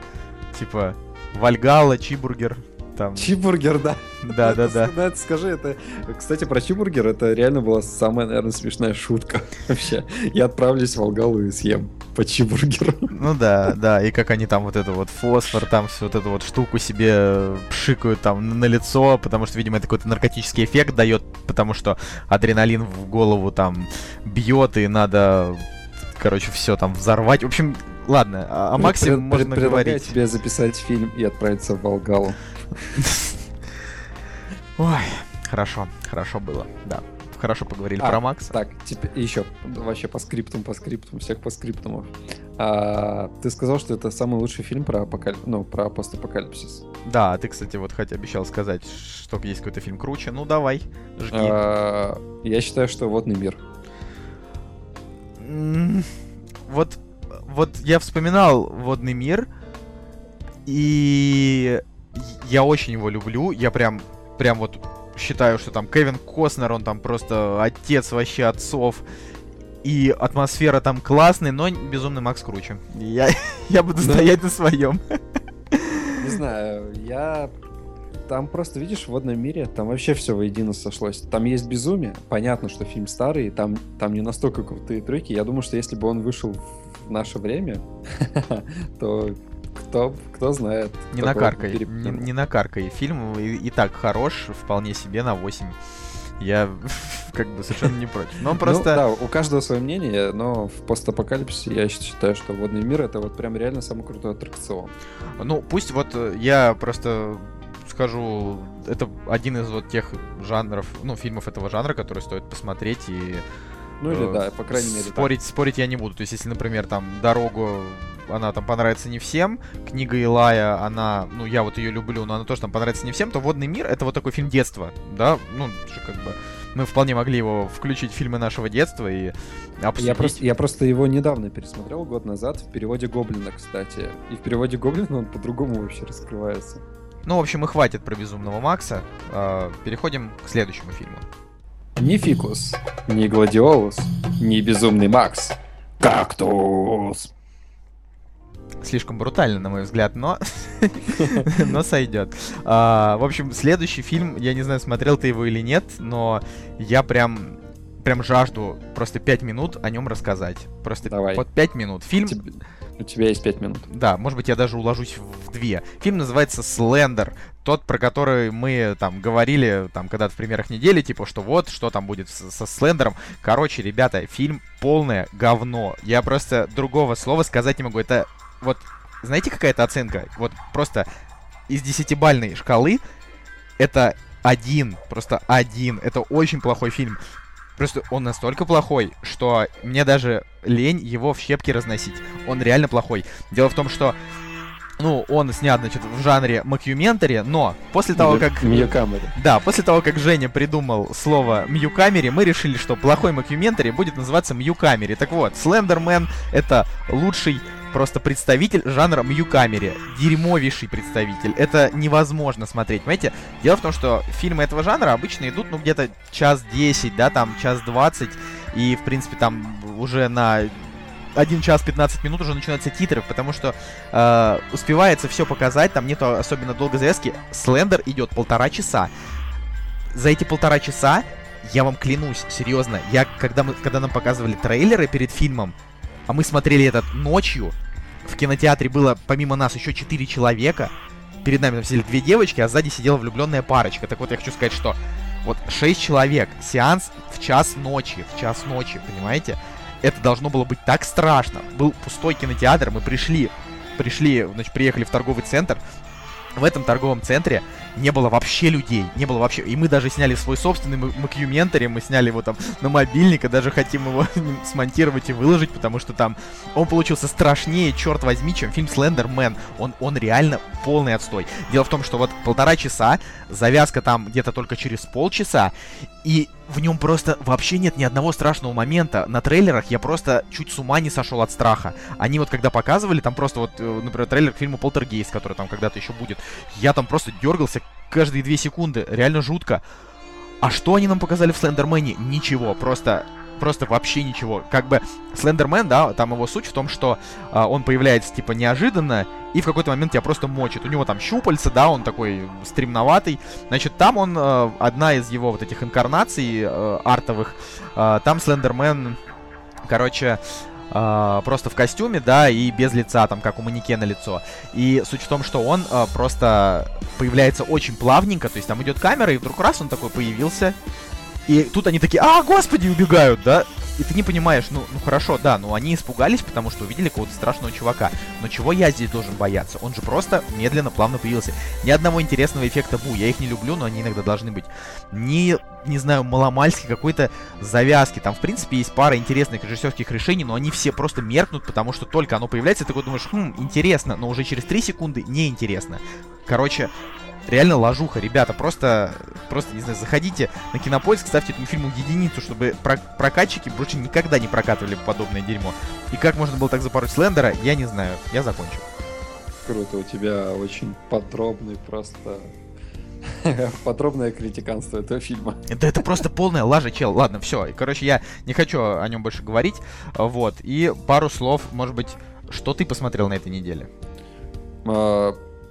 типа, Вальгала, Чибургер, там. Чибургер, да. Да, да, да. Скажи, это, кстати, про чибургер, это реально была самая, наверное, смешная шутка вообще. Я отправлюсь в Алгалу и съем по чибургеру. Ну да, да, и как они там вот это вот фосфор, там всю вот эту вот штуку себе пшикают там на лицо, потому что, видимо, это какой-то наркотический эффект дает, потому что адреналин в голову там бьет, и надо короче, все там взорвать. В общем, ладно, о Максе можно говорить. тебе записать фильм и отправиться в Волгалу. Ой, хорошо, хорошо было, да. Хорошо поговорили а, про Макса. Так, теперь еще вообще по скриптам, по скриптам, всех по скриптам. А, ты сказал, что это самый лучший фильм про апокалип... ну, про постапокалипсис. Да, ты, кстати, вот хоть обещал сказать, что есть какой-то фильм круче. Ну, давай, жги. А, я считаю, что «Водный мир». Вот, вот я вспоминал «Водный мир», и я очень его люблю. Я прям, прям вот считаю, что там Кевин Костнер, он там просто отец вообще отцов. И атмосфера там классная, но безумный Макс круче. Я, я буду да. стоять на своем. Не знаю, я... Там просто, видишь, в водном мире, там вообще все воедино сошлось. Там есть безумие. Понятно, что фильм старый, там, там не настолько крутые треки. Я думаю, что если бы он вышел в наше время, то кто, кто знает. Не накаркай, не, не накаркай. Фильм и, и так хорош, вполне себе на 8. Я как бы совершенно не против. Но ну просто... Ну, да, у каждого свое мнение, но в постапокалипсисе я считаю, что водный мир это вот прям реально самый крутой аттракцион. Ну, пусть вот э, я просто скажу, это один из вот тех жанров, ну, фильмов этого жанра, который стоит посмотреть и ну или э, да, по крайней мере. Спорить, так. спорить я не буду. То есть, если, например, там дорогу она там понравится не всем. Книга Илая, она, ну, я вот ее люблю, но она тоже там понравится не всем, то «Водный мир» — это вот такой фильм детства, да, ну, как бы мы вполне могли его включить в фильмы нашего детства и обсудить. Я просто, я просто его недавно пересмотрел, год назад, в переводе Гоблина, кстати. И в переводе Гоблина он по-другому вообще раскрывается. Ну, в общем, и хватит про Безумного Макса. А, переходим к следующему фильму. Ни Фикус, ни Гладиолус, ни Безумный Макс. Кактус! Слишком брутально, на мой взгляд, но, но сойдет. А, в общем, следующий фильм, я не знаю, смотрел ты его или нет, но я прям прям жажду просто пять минут о нем рассказать. Просто Давай. вот пять минут. Фильм... Тебе... У тебя есть пять минут. Да, может быть, я даже уложусь в две. Фильм называется «Слендер». Тот, про который мы там говорили, там, когда-то в примерах недели, типа, что вот, что там будет со Слендером. Короче, ребята, фильм полное говно. Я просто другого слова сказать не могу. Это вот, знаете, какая то оценка? Вот просто из десятибальной шкалы это один, просто один. Это очень плохой фильм. Просто он настолько плохой, что мне даже лень его в щепки разносить. Он реально плохой. Дело в том, что ну, он снят, значит, в жанре макюментари, но после того, как... Мьюкамери. Да, после того, как Женя придумал слово мьюкамери, мы решили, что плохой макюментари будет называться мьюкамери. Так вот, Слендермен — это лучший просто представитель жанра мьюкамери. Дерьмовейший представитель. Это невозможно смотреть, понимаете? Дело в том, что фильмы этого жанра обычно идут, ну, где-то час 10, да, там, час 20, и, в принципе, там уже на 1 час 15 минут уже начинаются титры, потому что э, успевается все показать, там нету особенно долгой завязки. Слендер идет полтора часа. За эти полтора часа, я вам клянусь, серьезно, я, когда, мы, когда нам показывали трейлеры перед фильмом, а мы смотрели этот ночью, в кинотеатре было помимо нас еще 4 человека, перед нами там сидели две девочки, а сзади сидела влюбленная парочка. Так вот, я хочу сказать, что вот 6 человек, сеанс в час ночи, в час ночи, понимаете? Это должно было быть так страшно. Был пустой кинотеатр, мы пришли, пришли, значит, приехали в торговый центр, в этом торговом центре не было вообще людей, не было вообще, и мы даже сняли свой собственный макюментари, мы сняли его там на мобильник, и даже хотим его смонтировать и выложить, потому что там он получился страшнее, черт возьми, чем фильм Слендермен, он, он реально полный отстой. Дело в том, что вот полтора часа, завязка там где-то только через полчаса, и в нем просто вообще нет ни одного страшного момента. На трейлерах я просто чуть с ума не сошел от страха. Они вот когда показывали, там просто вот, э, например, трейлер к фильму Полтергейст, который там когда-то еще будет, я там просто дергался каждые две секунды. Реально жутко. А что они нам показали в Слендермене? Ничего, просто просто вообще ничего. Как бы Слендермен, да, там его суть в том, что а, он появляется типа неожиданно, и в какой-то момент тебя просто мочит. У него там щупальца, да, он такой стремноватый. Значит, там он, а, одна из его вот этих инкарнаций а, артовых, а, там Слендермен, короче, Uh, просто в костюме, да, и без лица, там, как у манекена лицо. И суть в том, что он uh, просто появляется очень плавненько, то есть там идет камера, и вдруг раз он такой появился, и тут они такие, а, господи, убегают, да? И ты не понимаешь, ну, ну хорошо, да, ну они испугались, потому что увидели какого-то страшного чувака. Но чего я здесь должен бояться? Он же просто медленно, плавно появился. Ни одного интересного эффекта бу. Я их не люблю, но они иногда должны быть. Ни, не знаю, маломальски какой-то завязки. Там, в принципе, есть пара интересных режиссерских решений, но они все просто меркнут, потому что только оно появляется, ты такой думаешь, хм, интересно, но уже через 3 секунды неинтересно. Короче, реально ложуха, ребята, просто, просто, не знаю, заходите на кинопоиск, ставьте этому фильму единицу, чтобы про прокатчики больше никогда не прокатывали подобное дерьмо. И как можно было так запороть Слендера, я не знаю, я закончил. Круто, у тебя очень подробный просто подробное критиканство этого фильма. Да это просто полная лажа, чел. Ладно, все. Короче, я не хочу о нем больше говорить. Вот. И пару слов, может быть, что ты посмотрел на этой неделе?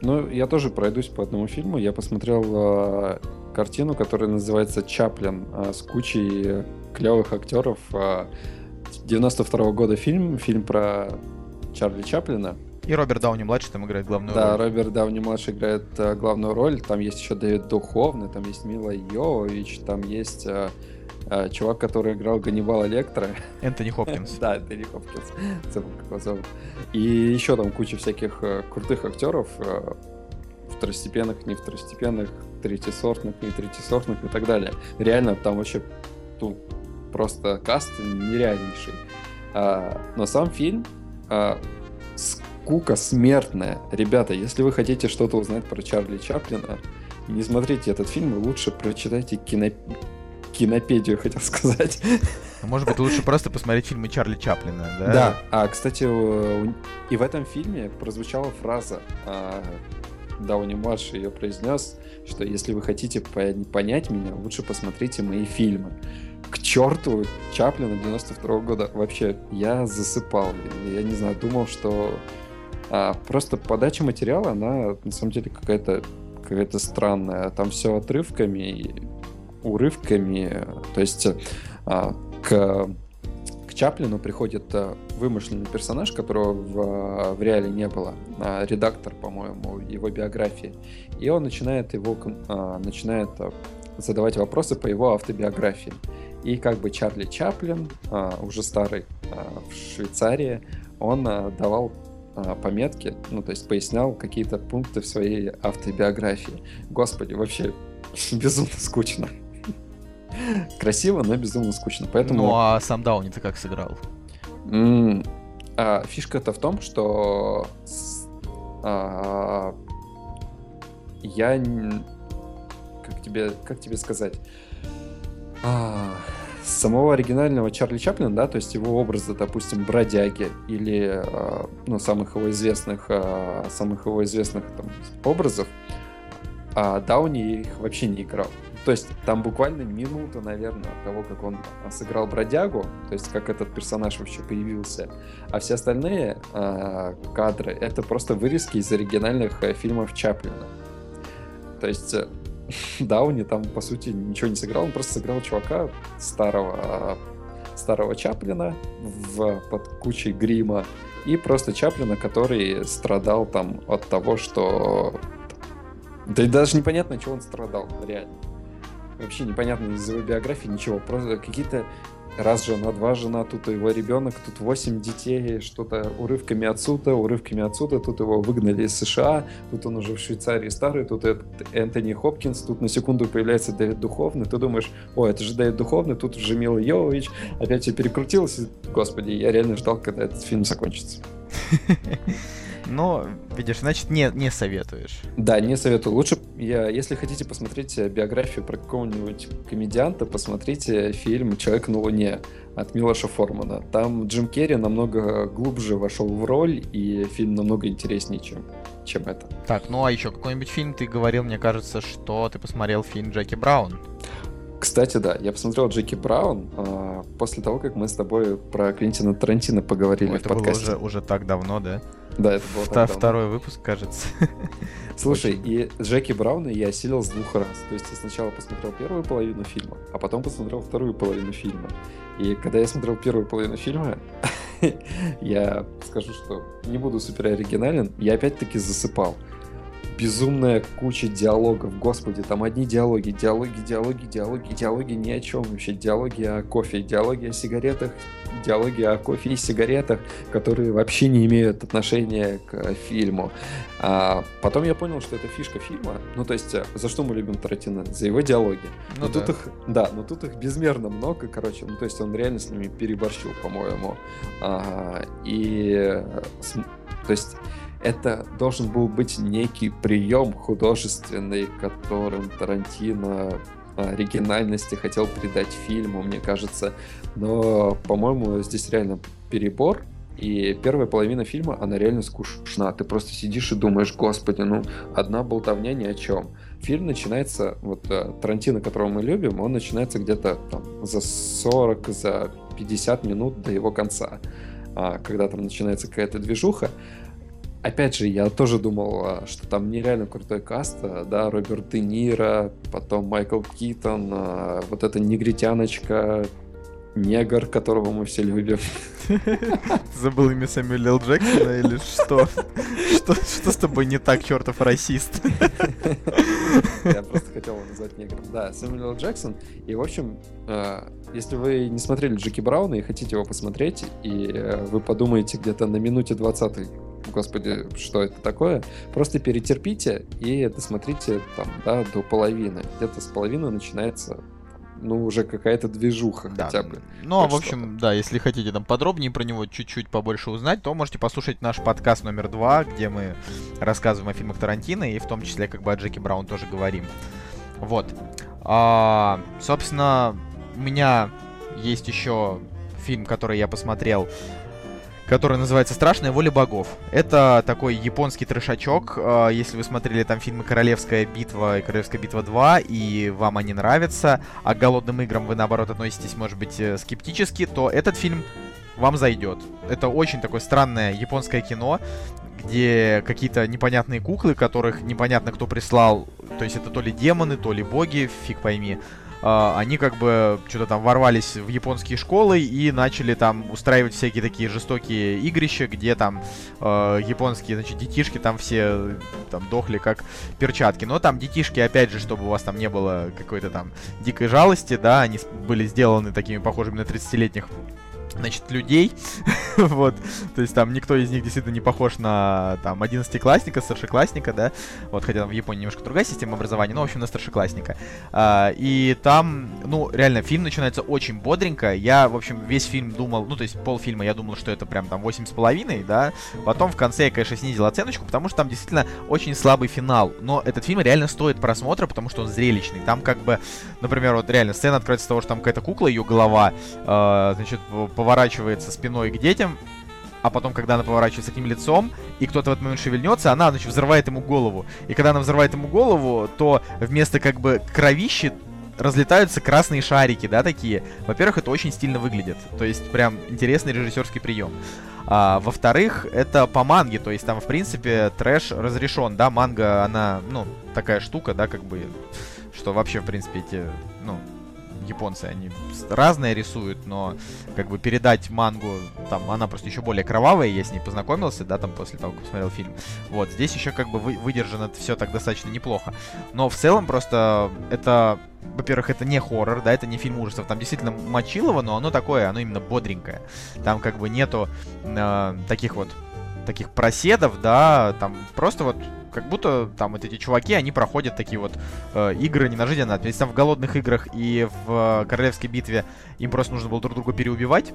Ну, я тоже пройдусь по одному фильму. Я посмотрел э, картину, которая называется «Чаплин» э, с кучей клевых актеров. Э, 92 -го года фильм, фильм про Чарли Чаплина. И Роберт Дауни-младший там играет главную да, роль. Да, Роберт Дауни-младший играет э, главную роль. Там есть еще Дэвид Духовный, там есть Мила Йовович, там есть... Э, э, чувак, который играл Ганнибала Лектора. Энтони Хопкинс. да, Энтони Хопкинс. Забыл, как его зовут. И еще там куча всяких э, крутых актеров, э, второстепенных, не второстепенных, третьесортных, не третьесортных и так далее. Реально, там вообще ну, просто каст нереальнейший. А, но сам фильм а, скука смертная. Ребята, если вы хотите что-то узнать про Чарли Чаплина, не смотрите этот фильм, лучше прочитайте кино кинопедию, хотел сказать. А может быть, лучше просто посмотреть фильмы Чарли Чаплина, да? Да. А, кстати, и в этом фильме прозвучала фраза, а, Дауни младший ее произнес, что если вы хотите понять меня, лучше посмотрите мои фильмы. К черту Чаплина 92 -го года. Вообще, я засыпал. Я не знаю, думал, что а, просто подача материала, она на самом деле какая-то какая-то странная. Там все отрывками урывками. То есть а, к, к Чаплину приходит а, вымышленный персонаж, которого в, в реале не было, а, редактор, по-моему, его биографии. И он начинает его начинает задавать вопросы по его автобиографии. И как бы Чарли Чаплин, уже старый в Швейцарии, он давал пометки, ну, то есть пояснял какие-то пункты в своей автобиографии. Господи, вообще безумно скучно. Красиво, но безумно скучно. Поэтому... Ну а сам Дауни ты как сыграл? М- а, фишка-то в том, что а, я как тебе как тебе сказать а, самого оригинального Чарли Чаплина, да, то есть его образа, допустим, бродяги или а, ну самых его известных самых его известных там, образов, а Дауни их вообще не играл. То есть там буквально минута, наверное, от того, как он сыграл бродягу, то есть как этот персонаж вообще появился. А все остальные э, кадры это просто вырезки из оригинальных э, фильмов Чаплина. То есть э, Дауни там, по сути, ничего не сыграл, он просто сыграл чувака старого, старого Чаплина в, под кучей грима и просто Чаплина, который страдал там от того, что Да и даже непонятно, чего он страдал, реально. Вообще непонятно из его биографии ничего. Просто какие-то раз жена, два жена, тут его ребенок, тут восемь детей, что-то урывками отсюда, урывками отсюда, тут его выгнали из США, тут он уже в Швейцарии старый, тут Энтони Хопкинс, тут на секунду появляется Дэвид Духовный, ты думаешь, о, это же Дэвид Духовный, тут уже Мила Йовович, опять все перекрутилось, господи, я реально ждал, когда этот фильм закончится. Но, видишь, значит, не, не советуешь. Да, не советую. Лучше, я, если хотите посмотреть биографию про какого-нибудь комедианта, посмотрите фильм «Человек на Луне» от Милоша Формана. Там Джим Керри намного глубже вошел в роль, и фильм намного интереснее, чем, чем это. Так, ну а еще какой-нибудь фильм ты говорил, мне кажется, что ты посмотрел фильм Джеки Браун. Кстати, да, я посмотрел Джеки Браун э, после того, как мы с тобой про Квентина Тарантино поговорили Ой, в подкасте. Это было уже, уже так давно, да? Да, это было Вта- Второй давно. выпуск, кажется. Слушай, Очень. и Джеки Брауна я осилил с двух раз. То есть я сначала посмотрел первую половину фильма, а потом посмотрел вторую половину фильма. И когда я смотрел первую половину фильма, я скажу, что не буду супер оригинален, я опять-таки засыпал безумная куча диалогов. Господи, там одни диалоги, диалоги, диалоги, диалоги, диалоги ни о чем вообще. Диалоги о кофе, диалоги о сигаретах, диалоги о кофе и сигаретах, которые вообще не имеют отношения к фильму. А потом я понял, что это фишка фильма. Ну, то есть, за что мы любим Таратино? За его диалоги. Ну, но да. тут их, да, но тут их безмерно много, короче. Ну, то есть, он реально с ними переборщил, по-моему. А, и, то есть, это должен был быть некий прием художественный, которым Тарантино оригинальности хотел придать фильму, мне кажется. Но, по-моему, здесь реально перебор. И первая половина фильма, она реально скучна. Ты просто сидишь и думаешь, господи, ну, одна болтовня ни о чем. Фильм начинается, вот э, Тарантино, которого мы любим, он начинается где-то там за 40, за 50 минут до его конца. А, когда там начинается какая-то движуха опять же, я тоже думал, а, что там нереально крутой каст, а, да, Роберт Де Ниро, потом Майкл Китон, а, вот эта негритяночка, негр, которого мы все любим. Забыл имя Сэмюэля Л. Джексона или что? что? Что с тобой не так, чертов расист? Я просто хотел его назвать негром. Да, Сэмюэл Л. Джексон. И, в общем, если вы не смотрели Джеки Брауна и хотите его посмотреть, и э, вы подумаете где-то на минуте 20 господи, что это такое, просто перетерпите и досмотрите там, да, до половины. Где-то с половины начинается ну, уже какая-то движуха да. хотя бы. Ну, а в общем, да, если хотите там подробнее про него чуть-чуть побольше узнать, то можете послушать наш подкаст номер два, где мы рассказываем о фильмах Тарантино, и в том числе как бы о Джеки Браун тоже говорим. Вот. А, собственно, у меня есть еще фильм, который я посмотрел который называется «Страшная воля богов». Это такой японский трешачок. А, если вы смотрели там фильмы «Королевская битва» и «Королевская битва 2», и вам они нравятся, а к «Голодным играм» вы, наоборот, относитесь, может быть, э, скептически, то этот фильм вам зайдет. Это очень такое странное японское кино, где какие-то непонятные куклы, которых непонятно кто прислал. То есть это то ли демоны, то ли боги, фиг пойми. Uh, они как бы что-то там ворвались в японские школы и начали там устраивать всякие такие жестокие игрища, где там uh, японские, значит, детишки там все там дохли как перчатки. Но там детишки, опять же, чтобы у вас там не было какой-то там дикой жалости, да, они были сделаны такими похожими на 30-летних значит, людей, вот, то есть там никто из них действительно не похож на, там, одиннадцатиклассника, старшеклассника, да, вот, хотя там в Японии немножко другая система образования, но, в общем, на старшеклассника, а, и там, ну, реально, фильм начинается очень бодренько, я, в общем, весь фильм думал, ну, то есть полфильма я думал, что это прям там восемь с половиной, да, потом в конце я, конечно, снизил оценочку, потому что там действительно очень слабый финал, но этот фильм реально стоит просмотра, потому что он зрелищный, там как бы, например, вот реально сцена откроется с того, что там какая-то кукла, ее голова, э, значит, поворачивается спиной к детям, а потом, когда она поворачивается к ним лицом, и кто-то в этот момент шевельнется, она, значит, взрывает ему голову. И когда она взрывает ему голову, то вместо, как бы, кровищи разлетаются красные шарики, да, такие. Во-первых, это очень стильно выглядит. То есть, прям интересный режиссерский прием. А, во-вторых, это по манге, то есть там, в принципе, трэш разрешен, да, манга, она, ну, такая штука, да, как бы, что вообще, в принципе, эти, ну, японцы, они разные рисуют, но как бы передать мангу, там, она просто еще более кровавая, я с ней познакомился, да, там, после того, как посмотрел фильм. Вот, здесь еще как бы вы, выдержано все так достаточно неплохо. Но в целом просто это во-первых, это не хоррор, да, это не фильм ужасов. Там действительно мочилово, но оно такое, оно именно бодренькое. Там как бы нету э, таких вот таких проседов, да, там просто вот как будто там вот эти чуваки, они проходят такие вот э, игры не на жизнь, а там в голодных играх и в э, королевской битве им просто нужно было друг друга переубивать,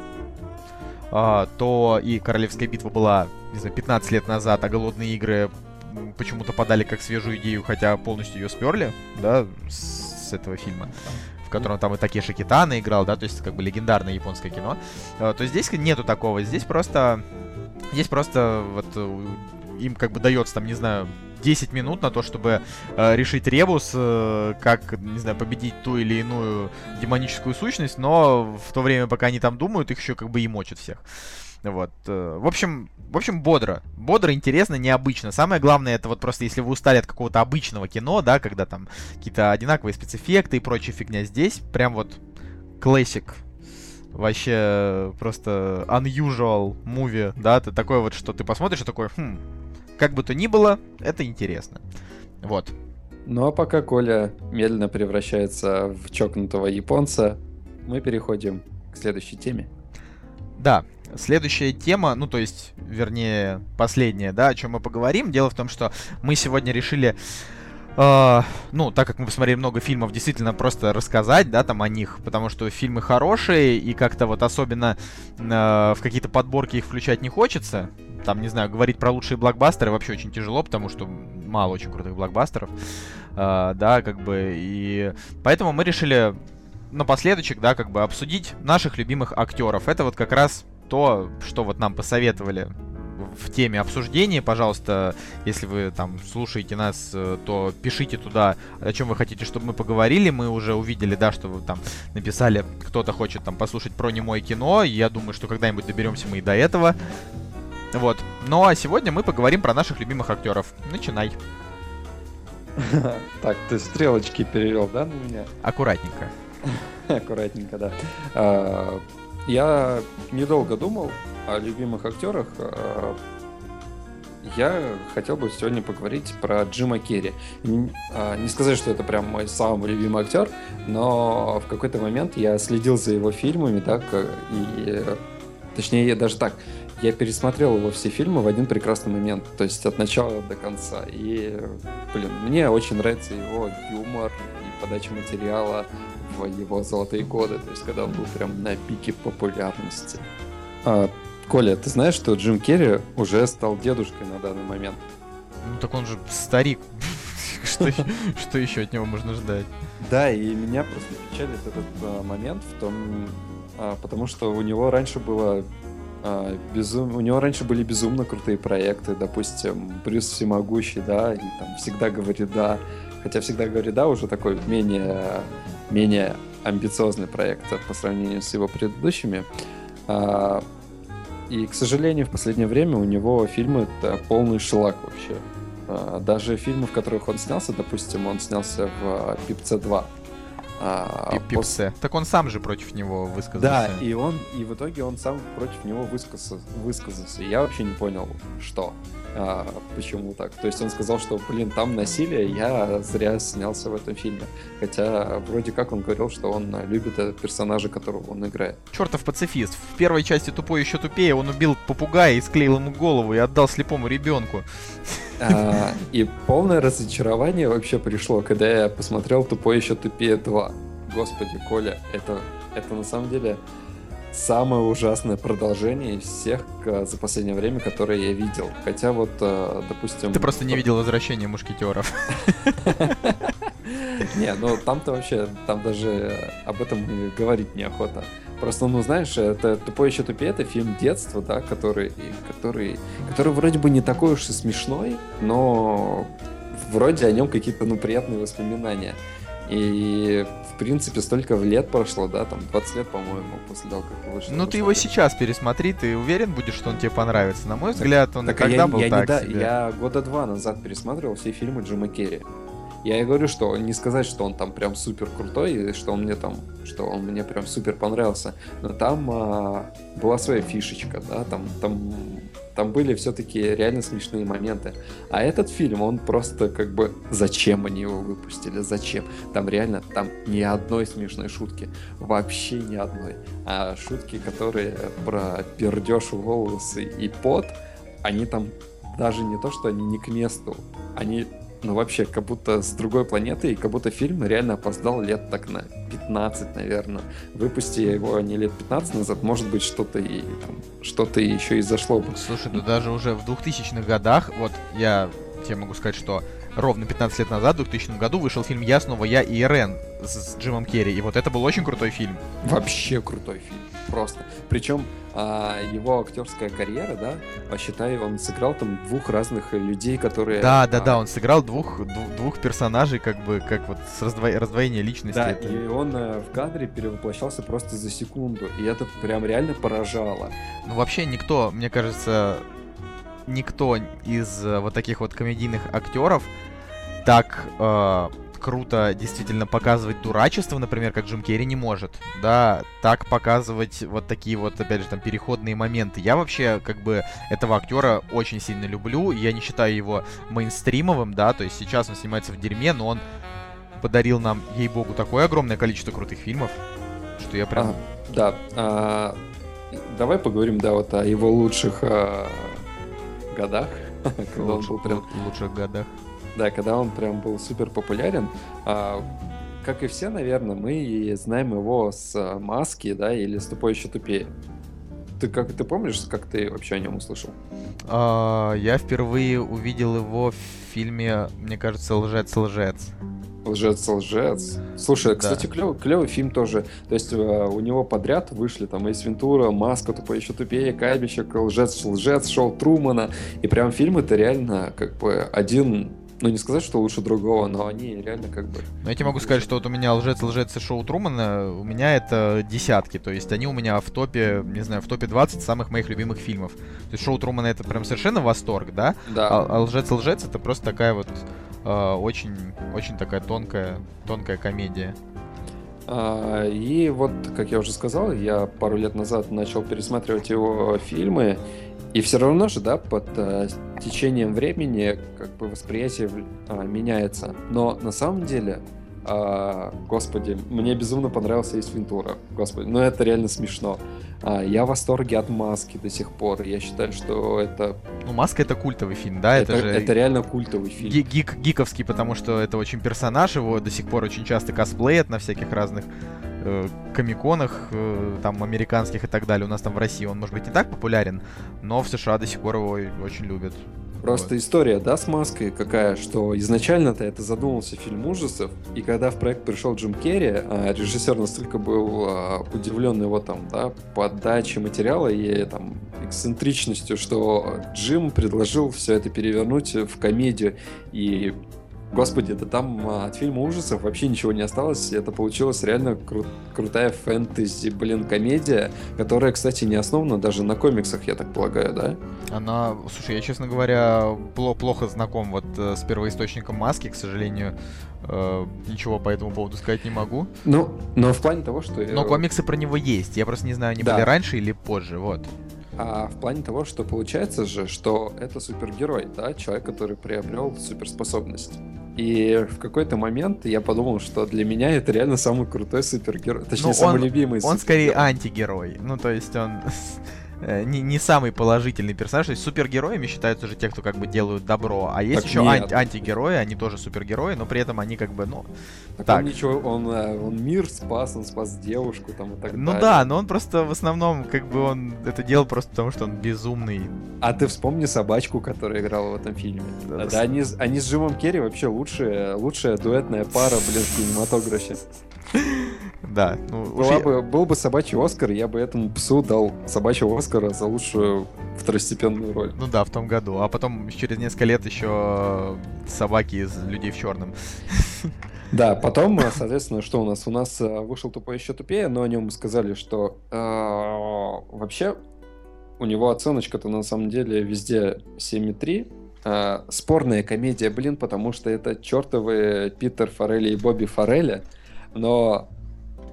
э, то и королевская битва была, не знаю, 15 лет назад, а голодные игры почему-то подали как свежую идею, хотя полностью ее сперли, да, с, с этого фильма в котором там и такие Шакитана играл, да, то есть как бы легендарное японское кино, э, то здесь нету такого, здесь просто Здесь просто вот э, им как бы дается там, не знаю, 10 минут на то, чтобы э, решить ребус, э, как, не знаю, победить ту или иную демоническую сущность, но в то время, пока они там думают, их еще как бы и мочат всех. Вот. Э, в общем, в общем, бодро. Бодро, интересно, необычно. Самое главное, это вот просто если вы устали от какого-то обычного кино, да, когда там какие-то одинаковые спецэффекты и прочая фигня, здесь прям вот классик вообще просто unusual movie, да, ты такой вот, что ты посмотришь и такой, хм, как бы то ни было, это интересно. Вот. Ну а пока Коля медленно превращается в чокнутого японца, мы переходим к следующей теме. Да, следующая тема, ну то есть, вернее, последняя, да, о чем мы поговорим. Дело в том, что мы сегодня решили Uh, ну, так как мы посмотрели много фильмов, действительно просто рассказать, да, там о них, потому что фильмы хорошие, и как-то вот особенно uh, в какие-то подборки их включать не хочется. Там, не знаю, говорить про лучшие блокбастеры вообще очень тяжело, потому что мало очень крутых блокбастеров, uh, да, как бы, и поэтому мы решили напоследочек, да, как бы обсудить наших любимых актеров. Это вот как раз то, что вот нам посоветовали в теме обсуждения, пожалуйста, если вы там слушаете нас, э, то пишите туда, о чем вы хотите, чтобы мы поговорили. Мы уже увидели, да, что вы там написали, кто-то хочет там послушать про немое кино. Я думаю, что когда-нибудь доберемся мы и до этого. Вот. Ну а сегодня мы поговорим про наших любимых актеров. Начинай. Так, ты стрелочки перевел, да, на меня? Аккуратненько. Аккуратненько, да. А, я недолго думал, о любимых актерах, э, я хотел бы сегодня поговорить про Джима Керри. А, не сказать, что это прям мой самый любимый актер, но в какой-то момент я следил за его фильмами, так, и точнее, даже так, я пересмотрел его все фильмы в один прекрасный момент, то есть от начала до конца. И, блин, мне очень нравится его юмор и подача материала в его золотые годы, то есть когда он был прям на пике популярности. А, Коля, ты знаешь, что Джим Керри уже стал дедушкой на данный момент? Ну так он же старик. Что, что еще от него можно ждать? Да, и меня просто печалит этот а, момент в том, а, потому что у него раньше было безум... у него раньше были безумно крутые проекты, допустим, Брюс Всемогущий, да, и там всегда говорит да, хотя всегда говорит да уже такой менее менее амбициозный проект по сравнению с его предыдущими. А, и, к сожалению, в последнее время у него фильмы полный шлак вообще. А, даже фильмы, в которых он снялся, допустим, он снялся в а, Пипце 2. А, Пипце. Пос... Так он сам же против него высказался. Да, и он, и в итоге он сам против него высказался. высказался. Я вообще не понял, что а, почему так. То есть он сказал, что, блин, там насилие, я зря снялся в этом фильме. Хотя вроде как он говорил, что он любит персонажа, которого он играет. Чертов пацифист. В первой части «Тупой еще тупее» он убил попугая и склеил ему голову и отдал слепому ребенку. А, и полное разочарование вообще пришло, когда я посмотрел «Тупой еще тупее 2». Господи, Коля, это, это на самом деле самое ужасное продолжение из всех за последнее время, которые я видел. Хотя вот, э, допустим... Ты просто не видел возвращения мушкетеров. Не, ну там-то вообще, там даже об этом говорить неохота. Просто, ну, знаешь, это «Тупой еще тупее» — это фильм детства, да, который, который, который вроде бы не такой уж и смешной, но вроде о нем какие-то, ну, приятные воспоминания. И, в принципе, столько лет прошло, да, там 20 лет, по-моему, после того, как вышел. Ну, ты его сейчас пересмотри, ты уверен будешь, что он тебе понравится? На мой взгляд, он так, тогда я, был я так не себе. Я года два назад пересматривал все фильмы Джима Керри. Я и говорю, что не сказать, что он там прям супер крутой, и что он мне там, что он мне прям супер понравился, но там а, была своя фишечка, да, там, там, там были все-таки реально смешные моменты. А этот фильм, он просто как бы, зачем они его выпустили, зачем? Там реально, там ни одной смешной шутки, вообще ни одной. А шутки, которые про пердеж волосы и пот, они там даже не то, что они не к месту, они ну вообще, как будто с другой планеты, и как будто фильм реально опоздал лет так на 15, наверное. Выпусти его не лет 15 назад, может быть, что-то и там, что-то еще и зашло бы. Слушай, ну даже уже в 2000-х годах, вот я тебе могу сказать, что ровно 15 лет назад, в 2000 году, вышел фильм «Я снова я и Ирен» с, с Джимом Керри, и вот это был очень крутой фильм. Вообще крутой фильм, просто. Причем а, его актерская карьера, да, посчитай, он сыграл там двух разных людей, которые... Да, да, а... да, он сыграл двух, двух, двух персонажей, как бы, как вот с раздво... раздвоение личности. Да, это... и он э, в кадре перевоплощался просто за секунду, и это прям реально поражало. Ну, вообще никто, мне кажется, никто из э, вот таких вот комедийных актеров так э, круто действительно показывать дурачество, например, как Джим Керри не может. Да, так показывать вот такие вот, опять же, там, переходные моменты. Я вообще, как бы, этого актера очень сильно люблю. Я не считаю его мейнстримовым, да, то есть сейчас он снимается в дерьме, но он подарил нам, ей-богу, такое огромное количество крутых фильмов, что я прям... А, да, а, давай поговорим, да, вот о его лучших а, годах. когда он был прям... лучших годах. Да, когда он прям был супер популярен. А, как и все, наверное, мы знаем его с а, маски, да, или с тупой еще тупее. Ты как ты помнишь, как ты вообще о нем услышал? А, я впервые увидел его в фильме, мне кажется, Лжец-лжец. Лжец-лжец. Слушай, кстати, да. клевый, клевый фильм тоже. То есть э, у него подряд вышли там Эйс Вентура, Маска, Тупо еще тупее, Кайбищик, Лжец-лжец, Шоу Трумана. И прям фильм это реально как бы один ну не сказать, что лучше другого, но они реально как бы... Ну, я тебе могу сказать, что вот у меня лжец-лжец и шоу Трумана, у меня это десятки, то есть они у меня в топе, не знаю, в топе 20 самых моих любимых фильмов. То есть шоу Трумана это прям совершенно восторг, да? Да. А, а лжец-лжец это просто такая вот э, очень, очень такая тонкая, тонкая комедия. А, и вот, как я уже сказал, я пару лет назад начал пересматривать его фильмы, и все равно же, да, под э, течением времени как бы восприятие э, меняется. Но на самом деле, э, господи, мне безумно понравился Эйс Вентура. Господи, ну это реально смешно. А, я в восторге от Маски до сих пор. Я считаю, что это... Ну, Маска это культовый фильм, да? Это, это же... Это реально культовый фильм. Гик, гиковский, потому что это очень персонаж, его до сих пор очень часто косплеят на всяких разных э, комиконах, э, там, американских и так далее. У нас там в России он, может быть, не так популярен, но в США до сих пор его очень любят. Просто вот. история, да, с маской какая, что изначально-то это задумался фильм ужасов, и когда в проект пришел Джим Керри, а режиссер настолько был а, удивлен его там, да, подачей материала и там эксцентричностью, что Джим предложил все это перевернуть в комедию, и Господи, да там а, от фильма ужасов вообще ничего не осталось. Это получилась реально кру- крутая фэнтези, блин, комедия, которая, кстати, не основана даже на комиксах, я так полагаю, да? Она, слушай, я, честно говоря, плохо, плохо знаком вот э, с первоисточником маски, к сожалению. Э, ничего по этому поводу сказать не могу. Ну, но в плане того, что... Но комиксы про него есть. Я просто не знаю, они да. были раньше или позже, вот. А в плане того, что получается же, что это супергерой, да, человек, который приобрел суперспособность. И в какой-то момент я подумал, что для меня это реально самый крутой супергерой. Точнее, ну, самый любимый Он скорее антигерой. Ну, то есть он не, не самый положительный персонаж. То есть супергероями считаются же те, кто как бы делают добро. А есть так еще анти- антигерои, они тоже супергерои, но при этом они как бы, ну... Так, так. Он ничего, он, э, он мир спас, он спас девушку там и так ну далее. Ну да, но он просто в основном как бы он это делал просто потому, что он безумный. А ты вспомни собачку, которая играла в этом фильме. Да, да, они, они с Джимом Керри вообще лучшая, лучшая дуэтная пара, блин, в кинематографе. Да. Ну, Была бы, был бы собачий Оскар, я бы этому псу дал собачьего Оскара за лучшую второстепенную роль. Ну да, в том году. А потом через несколько лет еще собаки из людей в черном. Да, потом, соответственно, что у нас? У нас э, вышел тупой еще тупее, но о нем сказали, что э, вообще у него оценочка-то на самом деле везде 7,3, э, спорная комедия, блин, потому что это чертовы Питер Форелли и Бобби Форелли, но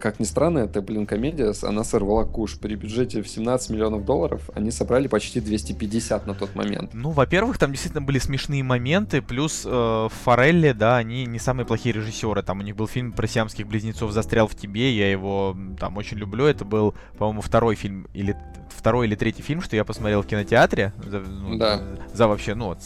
как ни странно, это, блин, комедия, она сорвала куш. При бюджете в 17 миллионов долларов они собрали почти 250 на тот момент. Ну, во-первых, там действительно были смешные моменты, плюс э, Форелли, да, они не самые плохие режиссеры. Там у них был фильм про сиамских близнецов «Застрял в тебе», я его там очень люблю. Это был, по-моему, второй фильм, или второй или третий фильм, что я посмотрел в кинотеатре. Ну, да. За вообще, ну, вот,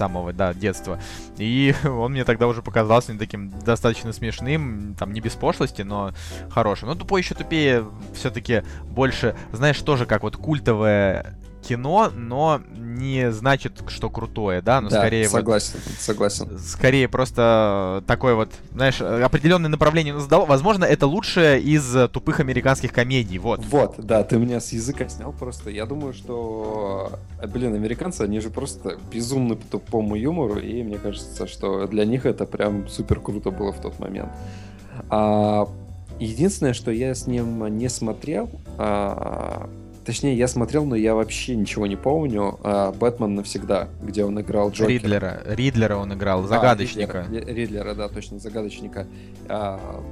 самого, да, детства. И он мне тогда уже показался таким достаточно смешным, там, не без пошлости, но хорошим. Но тупой еще тупее все-таки больше, знаешь, тоже как вот культовая кино, но не значит, что крутое, да, но да, скорее согласен, вот, согласен. Скорее просто такое вот, знаешь, определенное направление. Возможно, это лучшее из тупых американских комедий, вот. Вот, да, ты меня с языка снял просто. Я думаю, что, э, блин, американцы, они же просто безумны по тупому юмору, и мне кажется, что для них это прям супер круто было в тот момент. А, единственное, что я с ним не смотрел, а, Точнее, я смотрел, но я вообще ничего не помню. А, «Бэтмен навсегда», где он играл Джокера. Ридлера. Ридлера он играл, загадочника. А, Ридлера, Ридлера, да, точно, загадочника. А,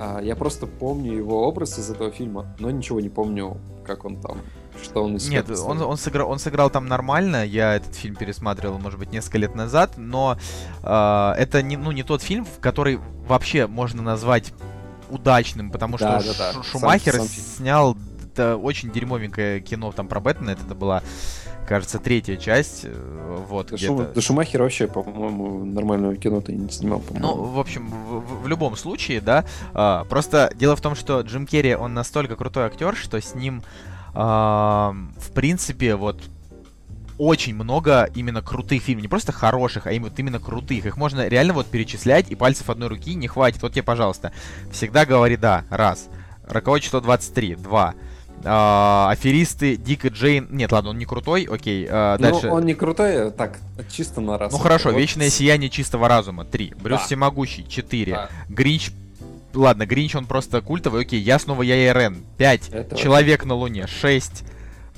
а, я просто помню его образ из этого фильма, но ничего не помню, как он там что он из Нет, он, он, сыграл, он сыграл там нормально. Я этот фильм пересматривал, может быть, несколько лет назад, но э, это не, ну, не тот фильм, в который вообще можно назвать удачным, потому да, что да, да. Шумахер сам, сам снял это очень дерьмовенькое кино там про Бэтмена. Это была, кажется, третья часть. Э, вот, да, Шум, да Шумахер вообще, по-моему, нормального кино-то не снимал, по-моему. Ну, в общем, в, в любом случае, да. А, просто дело в том, что Джим Керри, он настолько крутой актер, что с ним, а, в принципе, вот очень много именно крутых фильмов. Не просто хороших, а именно, вот именно крутых. Их можно реально вот перечислять, и пальцев одной руки не хватит. Вот тебе, пожалуйста. Всегда говори да. Раз. Роковое число 23. Два. А, аферисты Дик и Джейн. Нет, ладно, он не крутой, окей. А, ну, дальше. Ну, он не крутой, так, чисто на раз. Ну хорошо, вот... Вечное сияние чистого разума. Три. Брюс да. Всемогущий. Четыре. Да. Гринч. Ладно, Гринч он просто культовый. Окей, я снова я и Рен. Пять. Это Человек на Луне. Шесть.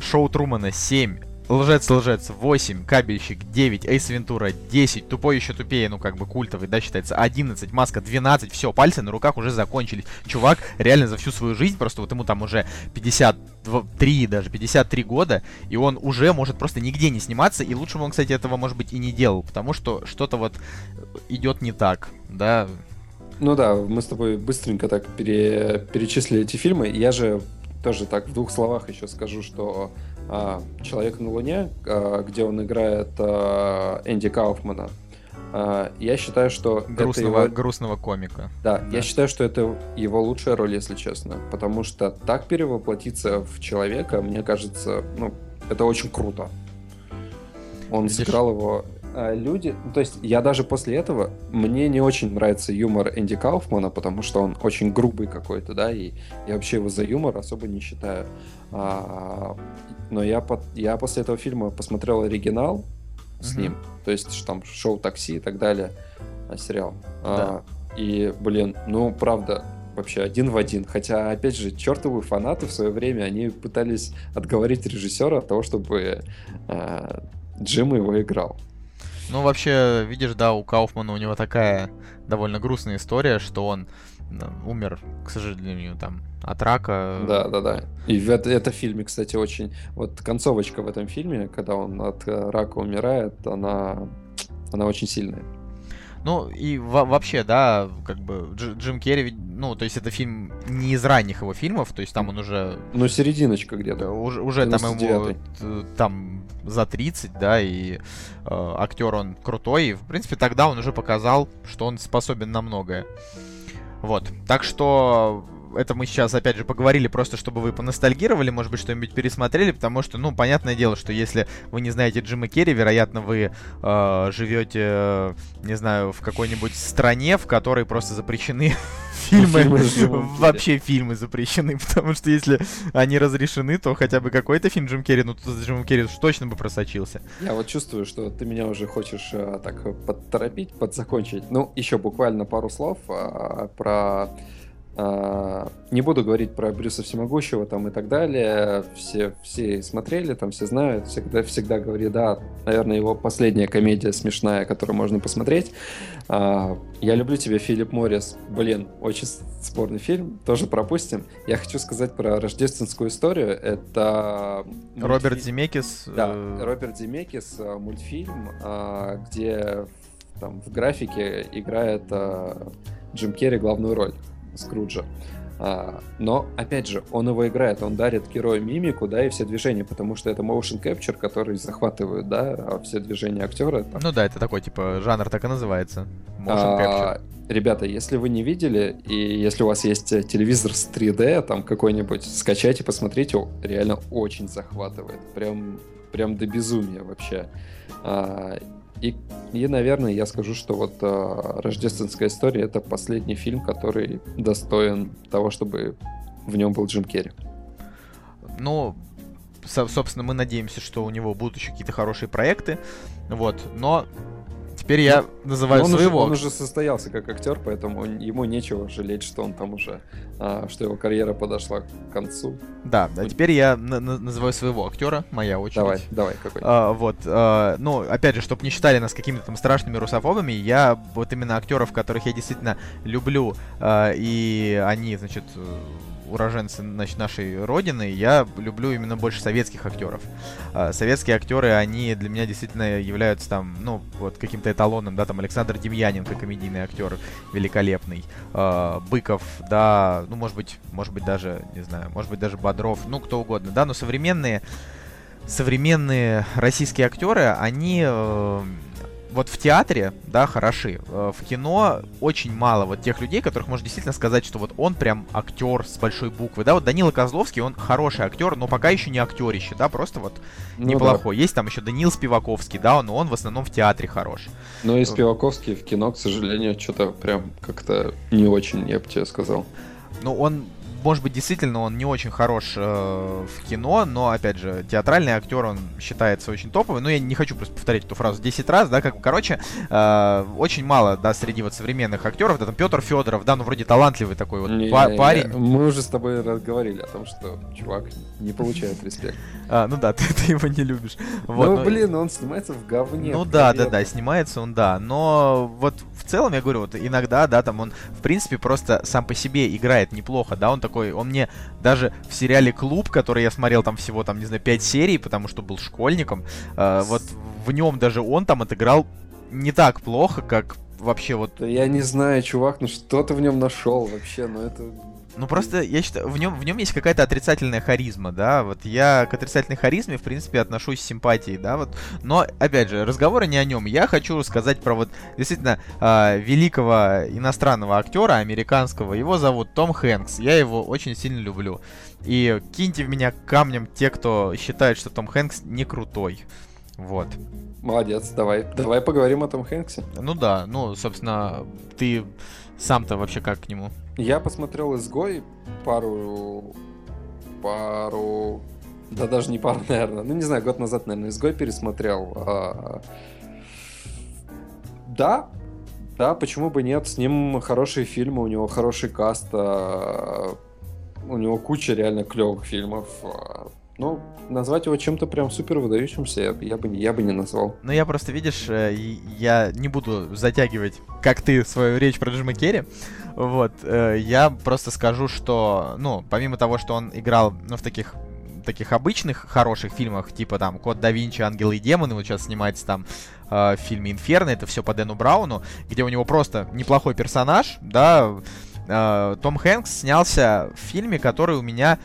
Шоу Трумана. Семь. Лжец, лжец, 8, кабельщик, 9, Эйс Вентура, 10, тупой еще тупее, ну как бы культовый, да, считается, 11, маска, 12, все, пальцы на руках уже закончились. Чувак реально за всю свою жизнь, просто вот ему там уже 53, даже 53 года, и он уже может просто нигде не сниматься, и лучше бы он, кстати, этого, может быть, и не делал, потому что что-то вот идет не так, да. Ну да, мы с тобой быстренько так пере... перечислили эти фильмы, я же тоже так в двух словах еще скажу, что а, «Человек на Луне», а, где он играет а, Энди Кауфмана. Я считаю, что грустного, это его... грустного комика. Да, да, я считаю, что это его лучшая роль, если честно. Потому что так перевоплотиться в человека, мне кажется, ну, это очень круто. Он Видишь? сыграл его люди, ну, то есть я даже после этого, мне не очень нравится юмор Энди Кауфмана, потому что он очень грубый какой-то, да, и я вообще его за юмор особо не считаю. А, но я, под, я после этого фильма посмотрел оригинал с mm-hmm. ним, то есть там шоу «Такси» и так далее, а, сериал. Да. А, и, блин, ну, правда, вообще один в один. Хотя, опять же, чертовы фанаты в свое время, они пытались отговорить режиссера от того, чтобы э, Джим его играл. Ну, вообще, видишь, да, у Кауфмана у него такая довольно грустная история, что он умер, к сожалению, там от рака. Да, да, да. И в это, это фильме, кстати, очень... Вот концовочка в этом фильме, когда он от э, рака умирает, она, она очень сильная. Ну, и вообще, да, как бы Дж Джим Керри, ну, то есть это фильм не из ранних его фильмов, то есть там он уже... Ну, серединочка где-то. Уже, уже там ему там за 30, да, и э, актер он крутой, и, в принципе, тогда он уже показал, что он способен на многое. Вот, так что это мы сейчас, опять же, поговорили просто, чтобы вы поностальгировали, может быть, что-нибудь пересмотрели, потому что, ну, понятное дело, что если вы не знаете Джима Керри, вероятно, вы э, живете, не знаю, в какой-нибудь стране, в которой просто запрещены фильмы, вообще фильмы запрещены, потому что если они разрешены, то хотя бы какой-то фильм Джим Керри, ну, с Джимом Керри точно бы просочился. Я вот чувствую, что ты меня уже хочешь э, так подторопить, подзакончить. Ну, еще буквально пару слов э, про не буду говорить про Брюса Всемогущего там и так далее. Все, все смотрели, там все знают. Всегда, всегда говорю, да, наверное, его последняя комедия смешная, которую можно посмотреть. А, я люблю тебя, Филипп Моррис. Блин, очень спорный фильм. Тоже пропустим. Я хочу сказать про рождественскую историю. Это... Роберт мультфильм... Земекис. Да, э, Роберт Земекис, э, мультфильм, а, где там в графике играет Джим Керри главную роль. Скруджа. А, но, опять же, он его играет, он дарит герою мимику, да, и все движения, потому что это motion capture, который захватывает, да, а все движения актера. Там... Ну да, это такой, типа, жанр так и называется. Motion а, capture. Ребята, если вы не видели, и если у вас есть телевизор с 3D, там какой-нибудь, скачайте, посмотрите, реально очень захватывает. Прям, прям до безумия вообще. А, и, и, наверное, я скажу, что вот э, «Рождественская история» — это последний фильм, который достоин того, чтобы в нем был Джим Керри. Ну, со- собственно, мы надеемся, что у него будут еще какие-то хорошие проекты, вот, но Теперь я ну, называю он своего. Уже, он уже состоялся как актер, поэтому ему нечего жалеть, что он там уже, а, что его карьера подошла к концу. Да, а теперь я называю своего актера, моя очередь. Давай, давай, какой. А, вот, а, ну, опять же, чтобы не считали нас какими-то там страшными русофобами, я вот именно актеров, которых я действительно люблю, а, и они, значит, уроженцы значит, нашей родины, я люблю именно больше советских актеров. А, советские актеры, они для меня действительно являются там, ну, вот каким-то эталоном, да, там Александр Демьяненко, комедийный актер, великолепный. А, Быков, да, ну, может быть, может быть даже, не знаю, может быть даже Бодров, ну, кто угодно, да, но современные современные российские актеры, они э, вот в театре, да, хороши. Э, в кино очень мало вот тех людей, которых можно действительно сказать, что вот он прям актер с большой буквы. Да, вот Данила Козловский, он хороший актер, но пока еще не актерище, да, просто вот ну, неплохой. Да. Есть там еще Данил Спиваковский, да, но он в основном в театре хорош. Но и Спиваковский в кино, к сожалению, что-то прям как-то не очень, я бы тебе сказал. Ну, он может быть, действительно он не очень хорош э, в кино, но, опять же, театральный актер, он считается очень топовый. Ну, я не хочу просто повторять эту фразу 10 раз, да, как, короче, э, очень мало, да, среди вот современных актеров, да, там Петр Федоров, да, ну, вроде талантливый такой вот не, па- парень. Мы уже с тобой говорили о том, что чувак не получает респект. А, ну да, ты, ты его не любишь. Вот, ну, но... блин, он снимается в говне. Ну да, да, да, снимается он, да, но вот в целом, я говорю, вот иногда, да, там он, в принципе, просто сам по себе играет неплохо, да, он такой, он мне даже в сериале «Клуб», который я смотрел там всего, там, не знаю, 5 серий, потому что был школьником, э, вот в нем даже он там отыграл не так плохо, как вообще вот... Я не знаю, чувак, ну что ты в нем нашел вообще, ну это ну просто я считаю, в нем, в нем есть какая-то отрицательная харизма, да, вот я к отрицательной харизме, в принципе, отношусь с симпатией, да, вот, но, опять же, разговоры не о нем, я хочу сказать про вот, действительно, э, великого иностранного актера, американского, его зовут Том Хэнкс, я его очень сильно люблю, и киньте в меня камнем те, кто считает, что Том Хэнкс не крутой, вот. Молодец, давай, давай поговорим о Том Хэнксе. Ну да, ну, собственно, ты сам-то вообще как к нему? Я посмотрел «Изгой» пару... пару... Да даже не пару, наверное. Ну, не знаю, год назад, наверное, «Изгой» пересмотрел. А... Да, да, почему бы нет? С ним хорошие фильмы, у него хороший каст, а... у него куча реально клевых фильмов. А... Ну, назвать его чем-то прям супер выдающимся я, я, бы, я бы не назвал. Ну, я просто, видишь, э, я не буду затягивать, как ты, свою речь про Джима Керри. Вот, э, я просто скажу, что, ну, помимо того, что он играл, ну, в таких таких обычных хороших фильмах, типа там Код да Винчи, Ангелы и демоны, вот сейчас снимается там э, в фильме Инферно, это все по Дэну Брауну, где у него просто неплохой персонаж, да, э, Том Хэнкс снялся в фильме, который у меня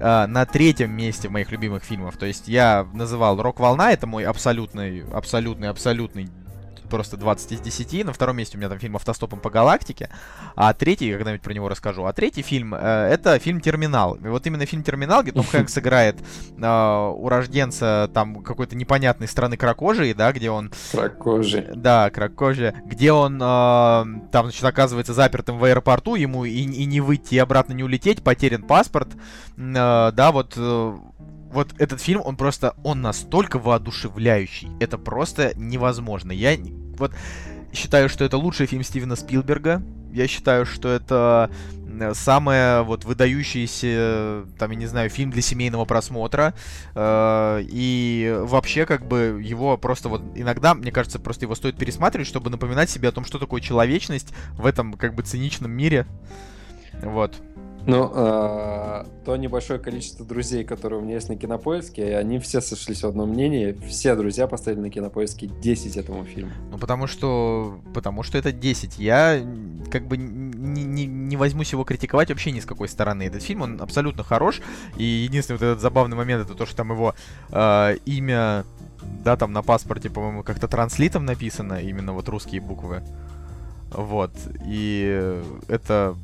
э, на третьем месте моих любимых фильмах. То есть я называл «Рок-волна», это мой абсолютный, абсолютный, абсолютный просто 20 из 10. На втором месте у меня там фильм «Автостопом по галактике». А третий, я когда-нибудь про него расскажу. А третий фильм, э, это фильм «Терминал». И вот именно фильм «Терминал», где Том Хэнкс играет э, урожденца там какой-то непонятной страны кракожии, да, где он... Кракожи. Да, кракожи. Где он э, там, значит, оказывается запертым в аэропорту, ему и, и не выйти, и обратно не улететь, потерян паспорт. Э, да, вот... Э, вот этот фильм, он просто, он настолько воодушевляющий. Это просто невозможно. Я вот считаю, что это лучший фильм Стивена Спилберга. Я считаю, что это самое вот выдающийся, там, я не знаю, фильм для семейного просмотра. Э, и вообще, как бы, его просто вот иногда, мне кажется, просто его стоит пересматривать, чтобы напоминать себе о том, что такое человечность в этом, как бы, циничном мире. Вот. Ну, э, то небольшое количество друзей, которые у меня есть на кинопоиске, они все сошлись в одном мнении. Все друзья поставили на кинопоиске 10 этому фильму. Ну, потому что. Потому что это 10. Я как бы не, не, возьмусь его критиковать вообще ни с какой стороны. Этот фильм, он абсолютно хорош. И единственный вот этот забавный момент это то, что там его э, имя, да, там на паспорте, по-моему, как-то транслитом написано, именно вот русские буквы. Вот. И это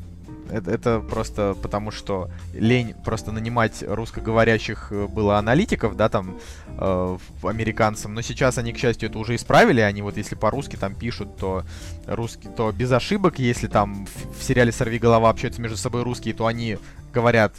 это, это просто потому, что лень просто нанимать русскоговорящих э, было аналитиков, да, там, э, американцам. Но сейчас они, к счастью, это уже исправили. Они вот если по-русски там пишут, то русский, то без ошибок. Если там в, в сериале «Сорви голова» общаются между собой русские, то они говорят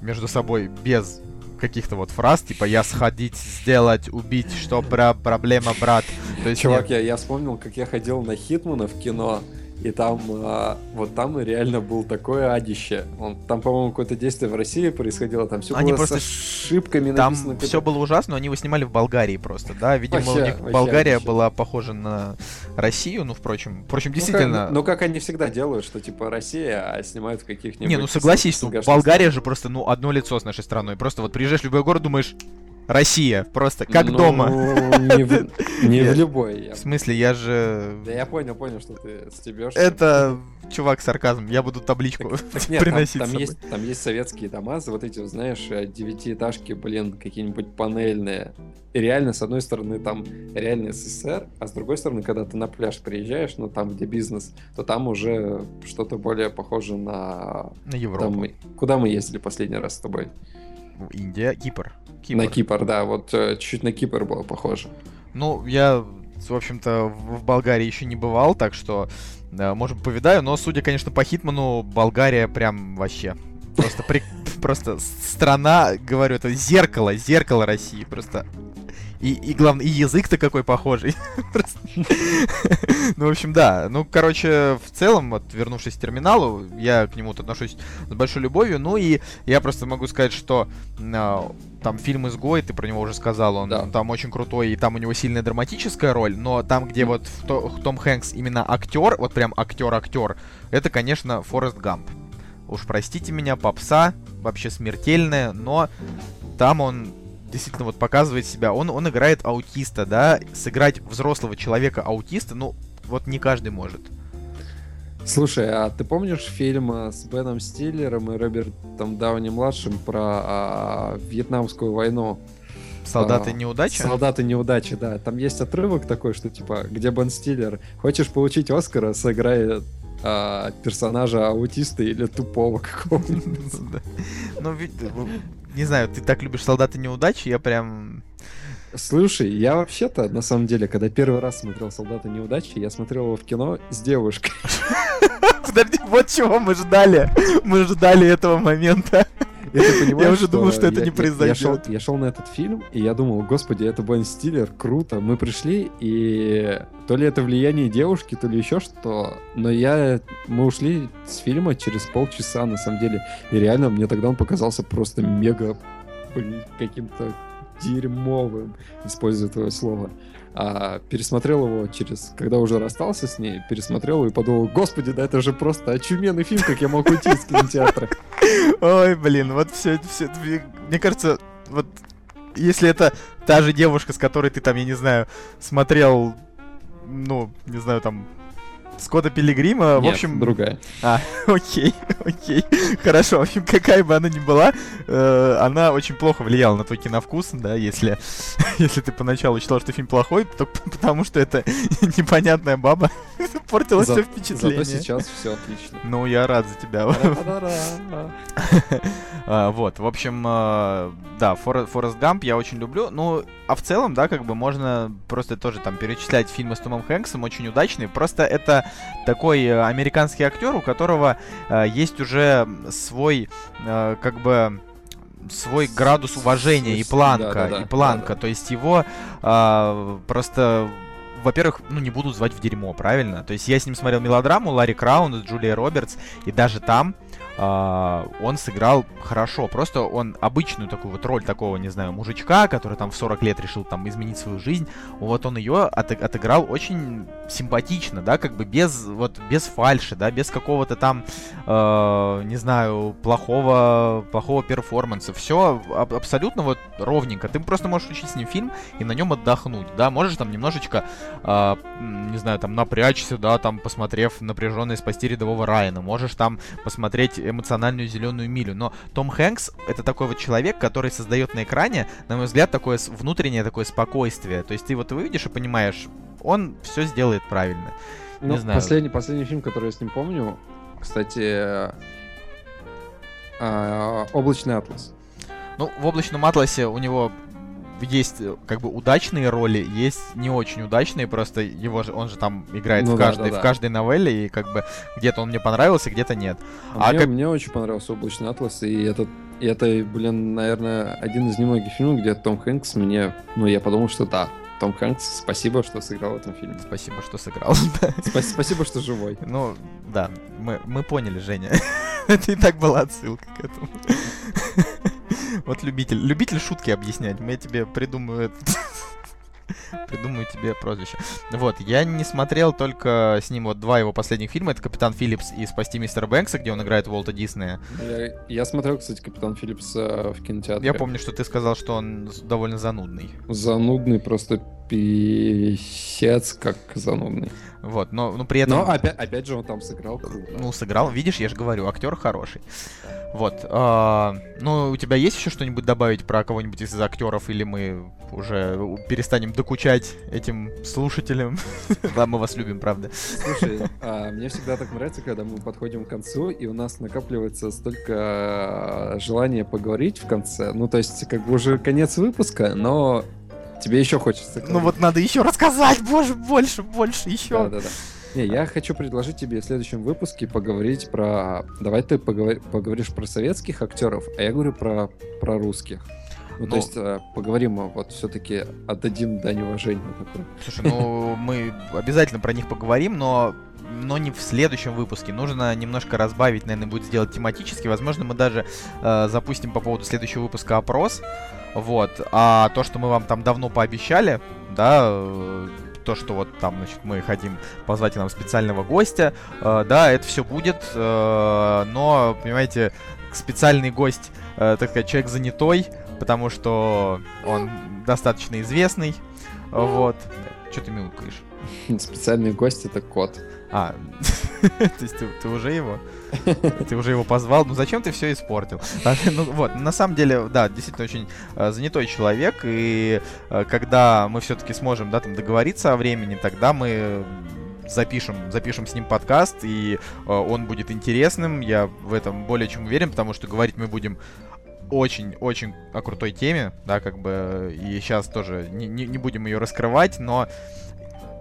между собой без каких-то вот фраз, типа «я сходить, сделать, убить, что про проблема, брат». То есть Чувак, нет... я, я вспомнил, как я ходил на Хитмана в кино, и там, а, вот там реально был такое адище. Он, там, по-моему, какое-то действие в России происходило, там все они было просто... с ошибками Там написано, все было ужасно, но они его снимали в Болгарии просто, да? Видимо, вообще, у них вообще Болгария вообще. была похожа на Россию, ну, впрочем, впрочем, ну, действительно... Как, ну, как они всегда делают, что, типа, Россия, а снимают в каких-нибудь... Не, ну, согласись, ну, Болгария же просто, ну, одно лицо с нашей страной. Просто вот приезжаешь в любой город, думаешь, Россия, просто как ну, дома. Не в, не в любой. В смысле, я же... Да я понял, понял, что ты стебешь. Это, чувак, сарказм. Я буду табличку так, так нет, приносить там, там, есть, там есть советские дома, вот эти, знаешь, э, девятиэтажки, блин, какие-нибудь панельные. И реально, с одной стороны, там реально СССР, а с другой стороны, когда ты на пляж приезжаешь, ну, там, где бизнес, то там уже что-то более похоже на... На Европу. Там, куда мы ездили последний раз с тобой? Индия, Кипр. Кипр. На Кипр, да, вот э, чуть-чуть на Кипр было похоже. Ну, я, в общем-то, в Болгарии еще не бывал, так что, да, может, повидаю, но, судя, конечно, по Хитману, Болгария прям вообще Просто, при... просто страна, говорю, это зеркало, зеркало России. Просто и, и главное, и язык-то какой похожий. ну, в общем, да. Ну, короче, в целом, вот, вернувшись к терминалу, я к нему отношусь с большой любовью. Ну, и я просто могу сказать, что а, там фильм «Изгой», ты про него уже сказал, он, да. он там очень крутой, и там у него сильная драматическая роль, но там, где вот в то, Том Хэнкс именно актер, вот прям актер-актер, это, конечно, Форест Гамп. Уж простите меня, попса, вообще смертельная, но там он действительно вот показывает себя. Он, он играет аутиста, да, сыграть взрослого человека аутиста, ну, вот не каждый может. Слушай, а ты помнишь фильм э, с Беном Стиллером и Робертом Дауни-младшим про а, Вьетнамскую войну? Солдаты а, неудачи? Солдаты неудачи, да. Там есть отрывок такой, что типа, где Бен Стиллер, хочешь получить Оскара, сыграй а, персонажа аутиста или тупого какого-нибудь. Ну, не знаю, ты так любишь солдаты неудачи, я прям... Слушай, я вообще-то, на самом деле, когда первый раз смотрел «Солдаты неудачи», я смотрел его в кино с девушкой. Подожди, вот чего мы ждали. Мы ждали этого момента. Я уже думал, что это не произойдет. Я шел на этот фильм, и я думал, господи, это Бен Стиллер, круто. Мы пришли, и то ли это влияние девушки, то ли еще что. Но я... Мы ушли с фильма через полчаса, на самом деле. И реально, мне тогда он показался просто мега, блин, каким-то дерьмовым, используя твое слово. А пересмотрел его через, когда уже расстался с ней, пересмотрел его и подумал, господи, да это же просто очуменный фильм, как я мог уйти из кинотеатра. Ой, блин, вот все, все, мне кажется, вот если это та же девушка, с которой ты там, я не знаю, смотрел, ну, не знаю, там, Скотта Пилигрима, Нет, в общем... другая. А, окей, окей. Хорошо, в общем, какая бы она ни была, э, она очень плохо влияла на твой киновкус, да, если, если ты поначалу считал, что фильм плохой, то потому что это непонятная баба портила все впечатление. Зато сейчас все отлично. Ну, я рад за тебя. А, вот, в общем, э, да, Форест Гамп я очень люблю. Ну, а в целом, да, как бы можно просто тоже там перечислять фильмы с Томом Хэнксом, очень удачные. Просто это такой э, американский актер, у которого э, есть уже свой, э, как бы свой градус уважения и планка, да, да, да, и планка. Да, да. То есть его э, просто во-первых, ну, не будут звать в дерьмо, правильно? То есть я с ним смотрел мелодраму Ларри Краун, Джулия Робертс, и даже там он сыграл хорошо. Просто он обычную такую вот роль такого, не знаю, мужичка, который там в 40 лет решил там изменить свою жизнь. Вот он ее от отыграл очень симпатично, да, как бы без вот без фальши, да, без какого-то там, uh, не знаю, плохого плохого перформанса. Все аб абсолютно вот ровненько. Ты просто можешь учить с ним фильм и на нем отдохнуть, да, можешь там немножечко, uh, не знаю, там напрячься, да, там посмотрев напряженный спасти рядового Райана, можешь там посмотреть эмоциональную зеленую милю. Но Том Хэнкс это такой вот человек, который создает на экране, на мой взгляд, такое внутреннее такое спокойствие. То есть ты вот его видишь и понимаешь, он все сделает правильно. Ну, Не знаю. Последний, последний фильм, который я с ним помню, кстати, э, Облачный атлас. Ну, в облачном атласе у него есть э, как бы удачные роли, есть не очень удачные, просто его же он же там играет ну, в каждой да, да, в каждой новелле и как бы где-то он мне понравился, где-то нет. А, а мне, как... мне очень понравился Облачный атлас и этот и это, блин, наверное, один из немногих фильмов, где Том Хэнкс мне, ну я подумал, что да, том Хэнкс, спасибо, что сыграл в этом фильме. Спасибо, что сыграл. Спасибо, что живой. Ну, да, мы, мы поняли, Женя. Это и так была отсылка к этому. Вот любитель. Любитель шутки объяснять. Мы тебе придумаю Придумаю тебе прозвище. Вот, я не смотрел только с ним вот два его последних фильма. Это «Капитан Филлипс» и «Спасти мистера Бэнкса», где он играет Уолта Диснея. Я, я смотрел, кстати, «Капитан Филлипс» э, в кинотеатре. Я помню, что ты сказал, что он довольно занудный. Занудный, просто писец как занудный. Вот, но, но при этом... Но опять, опять же он там сыграл круто. Ну, сыграл, видишь, я же говорю, актер хороший. Вот. А, ну, у тебя есть еще что-нибудь добавить про кого-нибудь из актеров, или мы уже перестанем докучать этим слушателям? Да, мы вас любим, правда. Слушай, а, мне всегда так нравится, когда мы подходим к концу, и у нас накапливается столько а, желания поговорить в конце. Ну, то есть, как бы уже конец выпуска, но тебе еще хочется. Ну вот надо еще рассказать, боже, больше, больше, еще. Да, да, да. Не, я хочу предложить тебе в следующем выпуске поговорить про... Давай ты поговор... поговоришь про советских актеров, а я говорю про, про русских. Ну, ну, то есть э, поговорим, вот все-таки отдадим дань уважения. Слушай, ну мы обязательно про них поговорим, но но не в следующем выпуске. Нужно немножко разбавить, наверное, будет сделать тематически. Возможно, мы даже э, запустим по поводу следующего выпуска опрос. Вот. А то, что мы вам там давно пообещали, да, э, то, что вот там, значит, мы хотим позвать нам специального гостя, э, да, это все будет, э, но, понимаете, специальный гость, э, так сказать, человек занятой, потому что он достаточно известный, вот. Что ты мяукаешь? Специальный гость это кот. А, то есть ты, ты уже его? Ты уже его позвал, ну зачем ты все испортил? Ну вот, на самом деле, да, действительно очень э, занятой человек, и э, когда мы все-таки сможем, да, там договориться о времени, тогда мы запишем, запишем с ним подкаст, и э, он будет интересным, я в этом более чем уверен, потому что говорить мы будем очень-очень о крутой теме, да, как бы, и сейчас тоже не, не, не будем ее раскрывать, но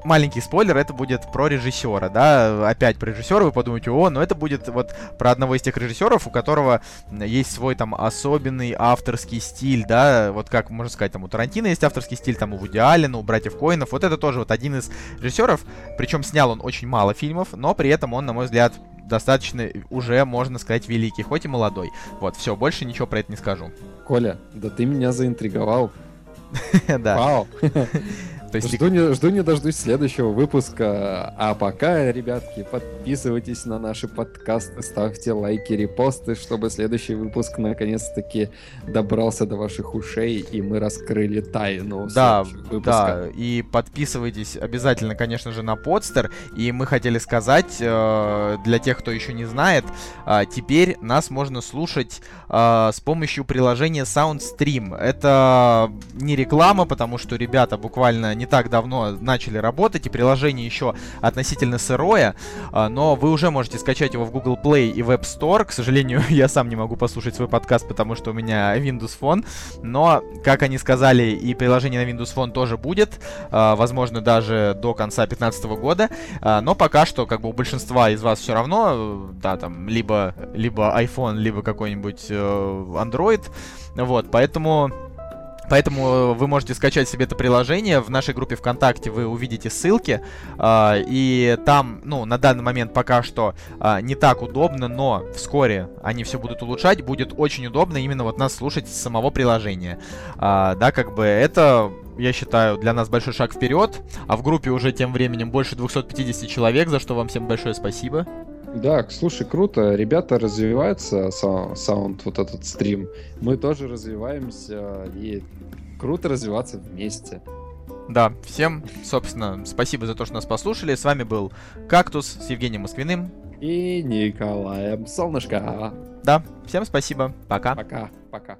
маленький спойлер, это будет про режиссера, да, опять про режиссера, вы подумаете, о, но это будет вот про одного из тех режиссеров, у которого есть свой там особенный авторский стиль, да, вот как можно сказать, там у Тарантино есть авторский стиль, там у Вуди Аллена, у братьев Коинов, вот это тоже вот один из режиссеров, причем снял он очень мало фильмов, но при этом он, на мой взгляд, достаточно уже, можно сказать, великий, хоть и молодой. Вот, все, больше ничего про это не скажу. Коля, да ты меня заинтриговал. Да. Вау. То есть жду, не, жду не дождусь следующего выпуска. А пока, ребятки, подписывайтесь на наши подкасты, ставьте лайки, репосты, чтобы следующий выпуск наконец-таки добрался до ваших ушей, и мы раскрыли тайну да, выпуска. Да, и подписывайтесь обязательно, конечно же, на подстер. И мы хотели сказать, э, для тех, кто еще не знает, э, теперь нас можно слушать э, с помощью приложения SoundStream. Это не реклама, потому что ребята буквально не так давно начали работать, и приложение еще относительно сырое, а, но вы уже можете скачать его в Google Play и App Store. К сожалению, я сам не могу послушать свой подкаст, потому что у меня Windows Phone, но, как они сказали, и приложение на Windows Phone тоже будет, а, возможно, даже до конца 2015 года, а, но пока что, как бы у большинства из вас все равно, да, там, либо, либо iPhone, либо какой-нибудь э, Android, вот, поэтому Поэтому вы можете скачать себе это приложение. В нашей группе ВКонтакте вы увидите ссылки. а, И там, ну, на данный момент пока что а, не так удобно, но вскоре они все будут улучшать. Будет очень удобно именно вот нас слушать с самого приложения. А, Да, как бы это я считаю, для нас большой шаг вперед. А в группе уже тем временем больше 250 человек, за что вам всем большое спасибо. Да, слушай, круто. Ребята развиваются, са- саунд, вот этот стрим. Мы тоже развиваемся, и круто развиваться вместе. Да, всем, собственно, спасибо за то, что нас послушали. С вами был Кактус с Евгением Москвиным. И Николаем Солнышко. Да, всем спасибо. Пока. Пока, пока.